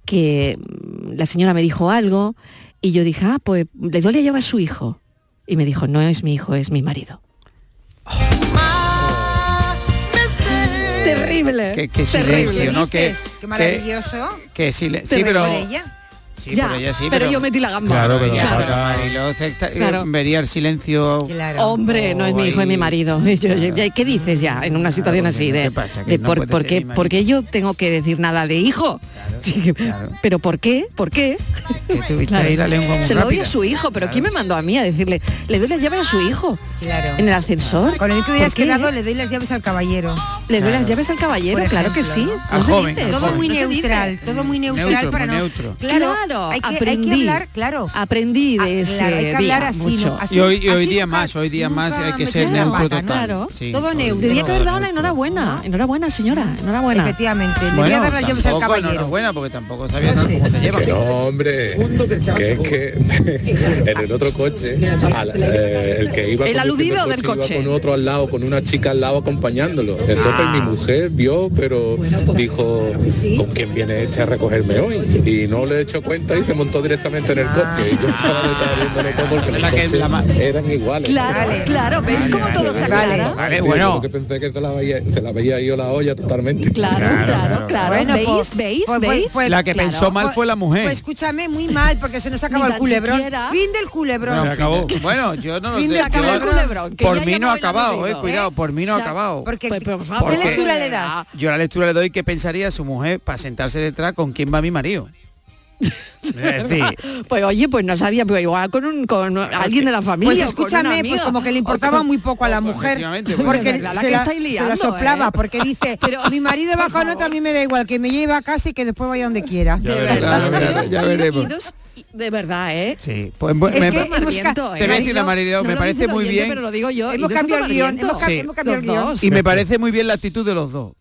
que la señora me dijo algo y yo dije, ah, pues le doy la llave a su hijo. Y me dijo, no es mi hijo, es mi marido. Terrible. Qué, qué terrible. silencio, ¿no? Que, Qué maravilloso. que silencio. Sí, pero... Por ella. Sí, Ya, por ella sí, pero yo metí la gamba. Claro, pero está- Claro. vería el silencio. Claro. Hombre, no es mi hijo, es mi marido. Y yo- yo- ya- ¿Qué dices ya en una situación así de, ¿qué pasa? Que de no por, puede por ser qué, mi marido. por qué yo tengo que decir nada de hijo? Sí, Pero ¿por qué? ¿Por qué? Que tuviste Claro. ahí la lengua muy Se lo doy a su hijo, pero ¿quién me mandó a mí a decirle? Le doy las llaves a su hijo. Claro. En el ascensor. Con el que hubieras quedado, le doy las llaves al caballero. Le doy las llaves al caballero, claro que sí. Todo muy neutral, todo muy neutral para no. Claro, Claro, hay que, hay aprendí. que hablar, claro. Aprendí de Ah, ese claro, hay que hablar día así, mucho. ¿no? Así- Y hoy, y hoy así día nunca- más, hoy día más hay que ser neutro total. Claro. Sí. Todo neutro. Tendría que haber dado la enhorabuena. Enhorabuena, señora. Enhorabuena. Efectivamente, Bueno, a dar las llaves al caballero. enhorabuena, porque tampoco sabía nada cómo se lleva. Que no, hombre. Que es que en el otro coche, al- eh, el que iba El aludido el del coche. iba con otro al lado, con una chica al lado acompañándolo. Entonces mi mujer vio, pero dijo, ¿con quién viene este a recogerme hoy? Y no le echó cuenta y se montó directamente en el ah. coche. Y yo estaba, viendo porque la que, la eran iguales. Claro, claro, ¿ves cómo todo se aclara? Vale, eh, bueno. que pensé que se la, veía, se la veía yo la olla totalmente. Claro, claro, claro. ¿Veis? Pues, ¿Veis? Pues, pues, ¿Veis? La que pensó mal fue la mujer. Escúchame, muy mal, porque se nos acabó el culebrón. Fin del culebrón. No, se acabó. Bueno, yo no lo Fin de, culebrón. Por mí no ha acabado, eh, ¿Eh? cuidado, por mí no ha acabado. Porque, ¿Qué lectura le das? Yo la lectura le doy que pensaría su mujer para sentarse detrás con quién va mi marido. Eh, pues oye, pues no sabía, pero igual con, un, alguien de la familia. Pues escúchame, pues como que le importaba muy poco a la oh, pues mujer, porque pues la se, la, soplaba, ¿eh? porque dice, pero mi marido va con otra, a mí me da igual, que me lleva a casa y que después vaya donde quiera. De verdad, ¿eh? Sí. Pues, me. Te voy a decir la me parece muy bien. Pero lo digo yo. Hemos cambiado el guion. Cambiado el guion. Y me parece muy bien la actitud de los dos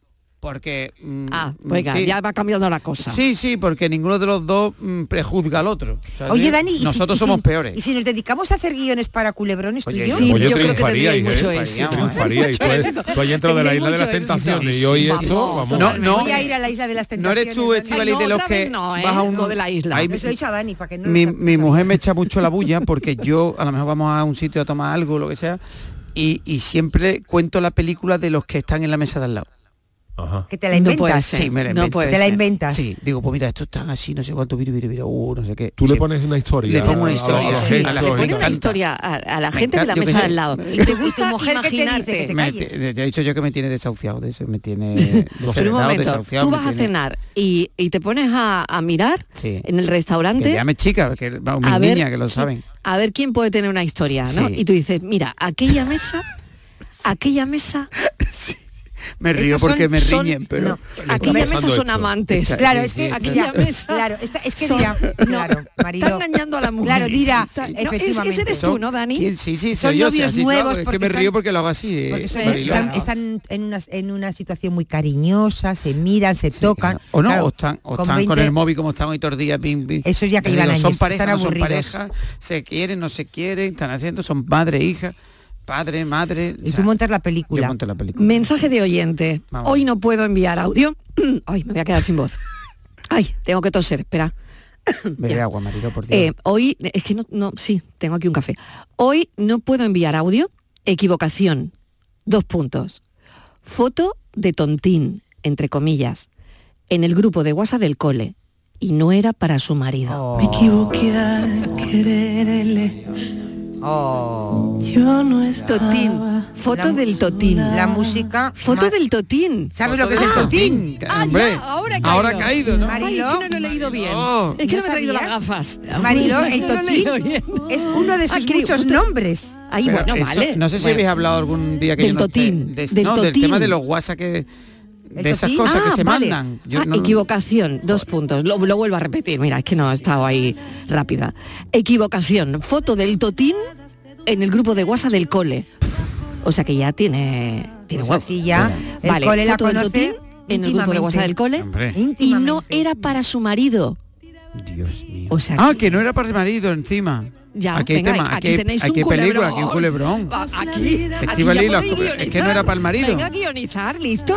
porque... Mm, ah, mm, pues sí. ya va cambiando la cosa. Sí, sí, porque ninguno de los dos mm, prejuzga al otro. ¿sabes? Oye, Dani... Nosotros si, somos si, peores. Y si nos dedicamos a hacer guiones para culebrones, Oye, y yo... Sí, yo, yo creo que tendríais ¿eh? mucho ¿eh? éxito. Triunfaríais. De la Isla de las Tentaciones y hoy esto... Vamos. No, no. Voy a ir a la Isla de las Tentaciones. No eres tú, Estivali, de los que ¿eh? vas a uno de la isla. Mi mujer me echa mucho la bulla porque yo, a lo mejor vamos a un sitio a tomar algo, lo que sea, y siempre cuento la película de los que están en la mesa de al lado. Que te la inventas. No. Sí. No te la inventas. Sí, digo, pues mira, esto están así, no sé cuánto, mira, mira, mira, uh, no sé qué. Tú le pones una historia. Le pongo una historia. A, sí. a la gente una historia a, la gente de la mesa de al lado. Te gusta mujer imaginarte. Te, he dicho yo que me tiene desahuciado, de eso, me tiene Pero un momento, tú vas a cenar y, y te pones a, mirar en el restaurante. Que llame chicas, que mis niñas que lo saben. A ver quién puede tener una historia, ¿no? Y tú dices, mira, aquella mesa, aquella mesa me río porque me riñen, pero... Aquí ya mesa son amantes. Claro, es que aquí mesa... Claro, es que no. Está engañando a la mujer. Claro. Es, eres tú, ¿no, Dani? Sí, sí, son novios nuevos. No, es que me río porque lo hago así. Eh, están, en, una, situación muy cariñosa, se miran, se tocan. O no, están, con, el móvil como están hoy todos los días. Eso ya que llevan años. Son parejas, son se quieren, no se quieren, están haciendo, son madre e hija padre, madre. Y o la película. Yo la película. Mensaje de oyente. Hoy no puedo enviar audio. Ay, me voy a quedar sin voz. Ay, tengo que toser, espera. Bebe agua, marido, por eh, Dios. Hoy, es que no, no, sí, tengo aquí un café. Hoy no puedo enviar audio. Equivocación. Dos puntos. Foto de tontín, entre comillas, en el grupo de WhatsApp del cole. Y no era para su marido. Me equivoqué Oh. Yo no estaba. Totín. Foto del Totín. La música. Foto del Totín. ¿Sabes lo que es el Totín? Ah, ahora caído. Ahora caído, ¿no? No lo he leído bien. Es que no, me he traído las gafas. Mariló, el Totín es uno de ah, sus muchos nombres. Ahí, bueno, vale. No sé si habéis hablado algún día que del Totín. del tema de los WhatsApp que de esas cosas que ah, se mandan. Ah, equivocación, dos puntos. Lo, lo, vuelvo a repetir, mira, es que no he estado ahí rápida. Equivocación, foto del totín en el grupo de WhatsApp del cole. O sea que ya tiene, tiene huevo. Así ya, vale, cole foto la del totín en el grupo de WhatsApp del cole. Y no era para su marido. Dios mío. O sea, ah, que, que no era para su marido encima. Aquí hay venga, tema, aquí, aquí tenéis aquí un película, aquí un culebrón. Aquí, la, es que no era para el marido. Listo.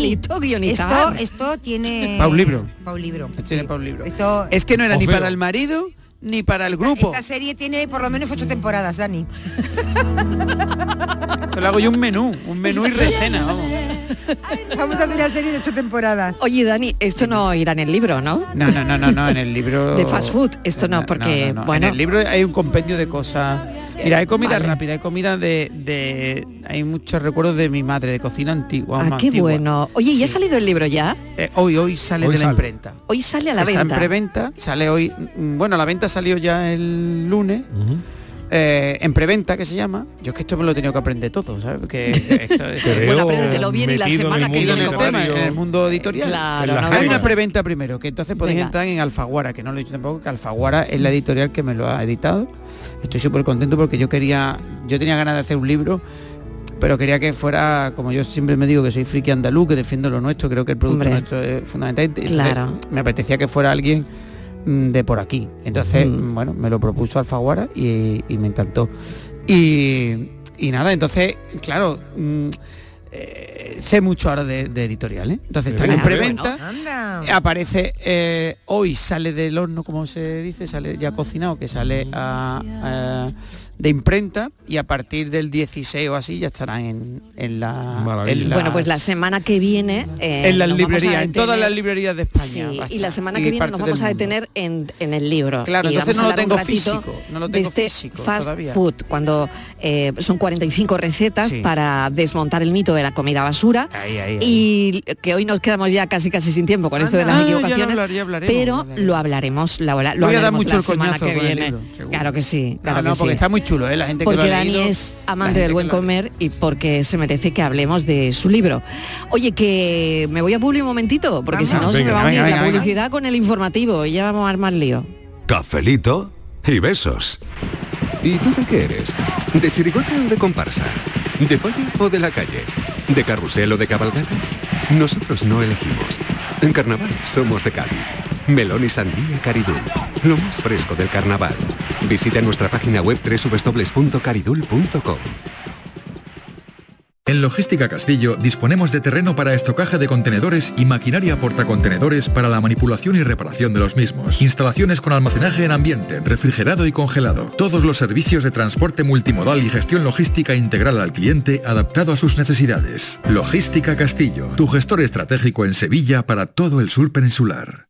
Listo, guionizar. Esto, tiene... Pa' un libro. Pa' un libro. Este es que no era ni para el marido, ni para el grupo. Esta, serie tiene por lo menos ocho temporadas, Dani. Te lo hago yo un menú, un menú y recena, vamos. Vamos a hacer una serie de ocho temporadas. Oye, Dani, esto no irá en el libro, ¿no? No, no, no, no, no en el libro... De fast food, esto no, porque, bueno... En el libro hay un compendio de cosas... Mira, hay comida rápida, hay comida de, de, Hay muchos recuerdos de mi madre, de cocina antigua. Ah, qué bueno. Oye, ¿y ha salido el libro ya? Eh, hoy, hoy sale de la imprenta. Hoy sale a la venta. en preventa, sale hoy... Mm, bueno, la venta salió ya el lunes. Eh, en preventa que se llama. Yo es que esto me lo he tenido que aprender todo, ¿sabes? Que esto, bien y la semana que en, el mundo editorial. Claro, no, hay una preventa primero, que entonces podéis entrar en Alfaguara, que no lo he dicho tampoco, que Alfaguara es la editorial que me lo ha editado. Estoy súper contento porque yo quería, yo tenía ganas de hacer un libro pero quería que fuera, como yo siempre me digo que soy friki andaluz, que defiendo lo nuestro, creo que el producto nuestro es fundamental. Me apetecía que fuera alguien Mm, de por aquí. Entonces, mm. bueno, me lo propuso Alfaguara y, y me encantó. Y, y, nada, entonces, claro, mm, eh, sé mucho ahora de, de editoriales. ¿eh? Entonces están en ah, preventa. Aparece eh, hoy, sale del horno, como se dice, sale ya cocinado, que sale a de imprenta y a partir del 16 o así ya estará en, en la en Bueno, pues la las- semana que viene... eh, en las librerías, en todas las librerías de España. Sí, y la semana que viene nos vamos a detener en, en el libro. Claro, Y entonces vamos a no lo hablar un tengo ratito físico, no lo de tengo este físico fast todavía. food, cuando eh, son 45 recetas Sí. para desmontar el mito de la comida basura. Ahí, ahí, ahí. Y que hoy nos quedamos ya casi casi sin tiempo con esto de las Ah, ya lo equivocaciones. hablar- ya hablaremos, pero hablaremos. lo hablaremos, Laura, lo Voy a dar hablaremos mucho la el semana que viene. libro, claro que sí, claro no, que porque sí. está muy chulo, ¿eh? La gente porque que lo ha Dani leído, es amante del buen lo comer y porque se merece que hablemos de su libro. Oye, que me voy a publicar un momentito, porque si no se me va a unir venga, la venga, publicidad con el informativo y ya vamos a armar lío. Cafelito y besos. ¿Y tú de qué eres? ¿De chirigota o de comparsa? ¿De folla o de la calle? ¿De carrusel o de cabalgata? Nosotros no elegimos. En carnaval somos de Cádiz. Melón y sandía Caridul. Lo más fresco del carnaval. Visita nuestra página web www.caridul.com. En Logística Castillo disponemos de terreno para estocaje de contenedores y maquinaria portacontenedores para la manipulación y reparación de los mismos. Instalaciones con almacenaje en ambiente, refrigerado y congelado. Todos los servicios de transporte multimodal y gestión logística integral al cliente adaptado a sus necesidades. Logística Castillo, tu gestor estratégico en Sevilla para todo el sur peninsular.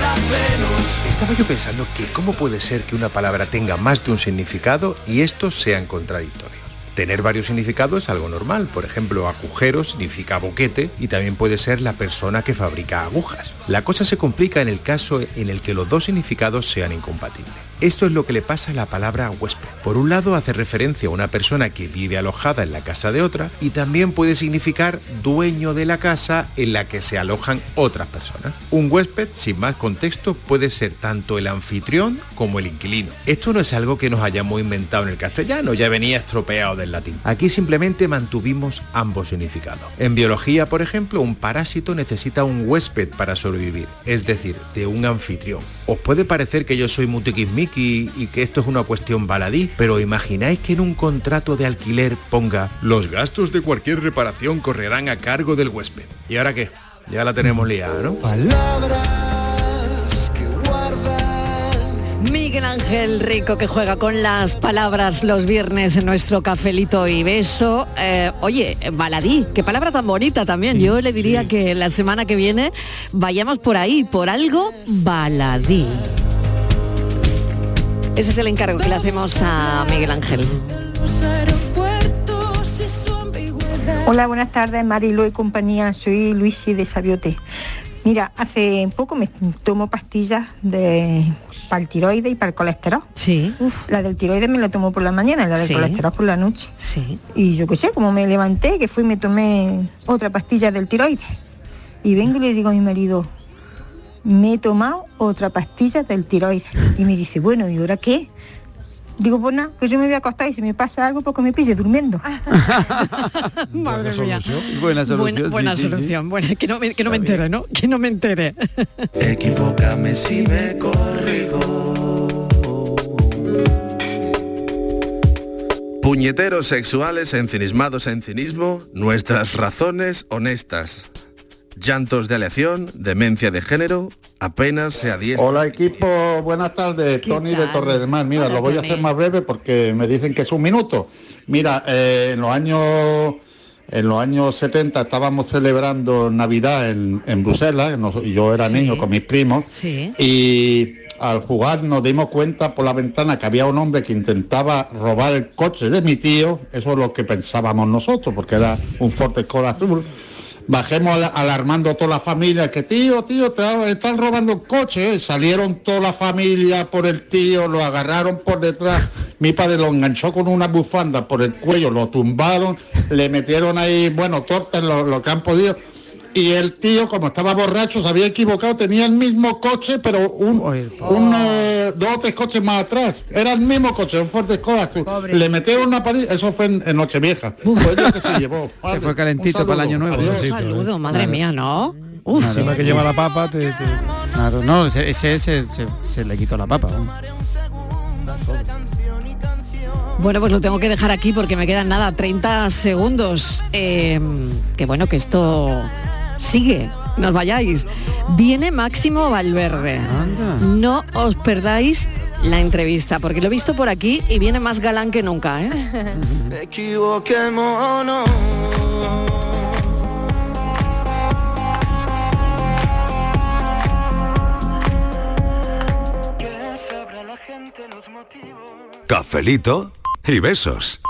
Estaba yo pensando que cómo puede ser que una palabra tenga más de un significado y estos sean contradictorios. Tener varios significados es algo normal. Por ejemplo, agujero significa boquete y también puede ser la persona que fabrica agujas. La cosa se complica en el caso en el que los dos significados sean incompatibles. Esto es lo que le pasa a la palabra huésped. Por un lado hace referencia a una persona que vive alojada en la casa de otra y también puede significar dueño de la casa en la que se alojan otras personas. Un huésped, sin más contexto, puede ser tanto el anfitrión como el inquilino. Esto no es algo que nos hayamos inventado en el castellano, ya venía estropeado del latín. Aquí simplemente mantuvimos ambos significados. En biología, por ejemplo, un parásito necesita un huésped para sobrevivir, es decir, de un anfitrión. Os puede parecer que yo soy muy tiquismiqui y que esto es una cuestión baladí, pero imagináis que en un contrato de alquiler ponga los gastos de cualquier reparación correrán a cargo del huésped. ¿Y ahora qué? Ya la tenemos liada, ¿no? Palabras Ángel Rico que juega con las palabras los viernes en nuestro cafelito y beso. Eh, oye, baladí, qué palabra tan bonita también. Yo le diría que la semana que viene vayamos por ahí, por algo baladí. Ese es el encargo que le hacemos a Miguel Ángel. Hola, buenas tardes, Marilu y compañía. Soy Luisi de Sabiote. Mira, hace poco me tomo pastillas de para el tiroides y para el colesterol. Sí. La del tiroides me la tomo por la mañana, la del Sí. colesterol por la noche. Sí. Y yo qué sé, como me levanté, que fui y me tomé otra pastilla del tiroides. Y vengo y le digo a mi marido, me he tomado otra pastilla del tiroides. Y me dice, bueno, ¿y ahora qué? Digo, pues nada, pues yo me voy a acostar y si me pasa algo, pues que me pille durmiendo. Madre mía. Buena solución, Buena, buena sí, sí, sí. solución. Buena, que no me, que no me entere, ¿no? Que no me entere. Equivócame si me corrijo. Puñeteros sexuales encenismados en cinismo, nuestras razones honestas. Llantos de aleación, demencia de género, apenas se adiestra. Hola equipo, buenas tardes, Tony de Torre del Mar. Mira, Hola, lo voy a hacer más breve porque me dicen que es un minuto. Mira, eh, en los años en los años 70 estábamos celebrando Navidad en, en Bruselas, yo era Sí. niño con mis primos, Sí. y al jugar nos dimos cuenta por la ventana que había un hombre que intentaba robar el coche de mi tío, eso es lo que pensábamos nosotros, porque era un Ford Escort azul. Bajemos al- alarmando a toda la familia, que tío, tío, te están robando el coche. ¿eh? Salieron toda la familia por el tío, lo agarraron por detrás. Mi padre lo enganchó con una bufanda por el cuello, lo tumbaron, le metieron ahí, bueno, tortas lo, lo que han podido. Y el tío, como estaba borracho, se había equivocado, tenía el mismo coche, pero un, un, eh, dos o tres coches más atrás. Era el mismo coche, un Ford Escort azul. Le metieron una pared, eso fue en, en Nochevieja. Fue que se llevó. Se fue calentito para el año nuevo. Adiós. Un saludo, madre mía, ¿no? Uf. Que lleva la papa, te, te- Claro, no, ese, ese se, se- se le quitó la papa. Bueno, pues lo tengo que dejar aquí porque me quedan nada, 30 segundos. Eh, que bueno, que esto sigue. No os vayáis. Viene Máximo Valverde. No os perdáis la entrevista, porque lo he visto por aquí y viene más galán que nunca, ¿eh? Cafelito y besos.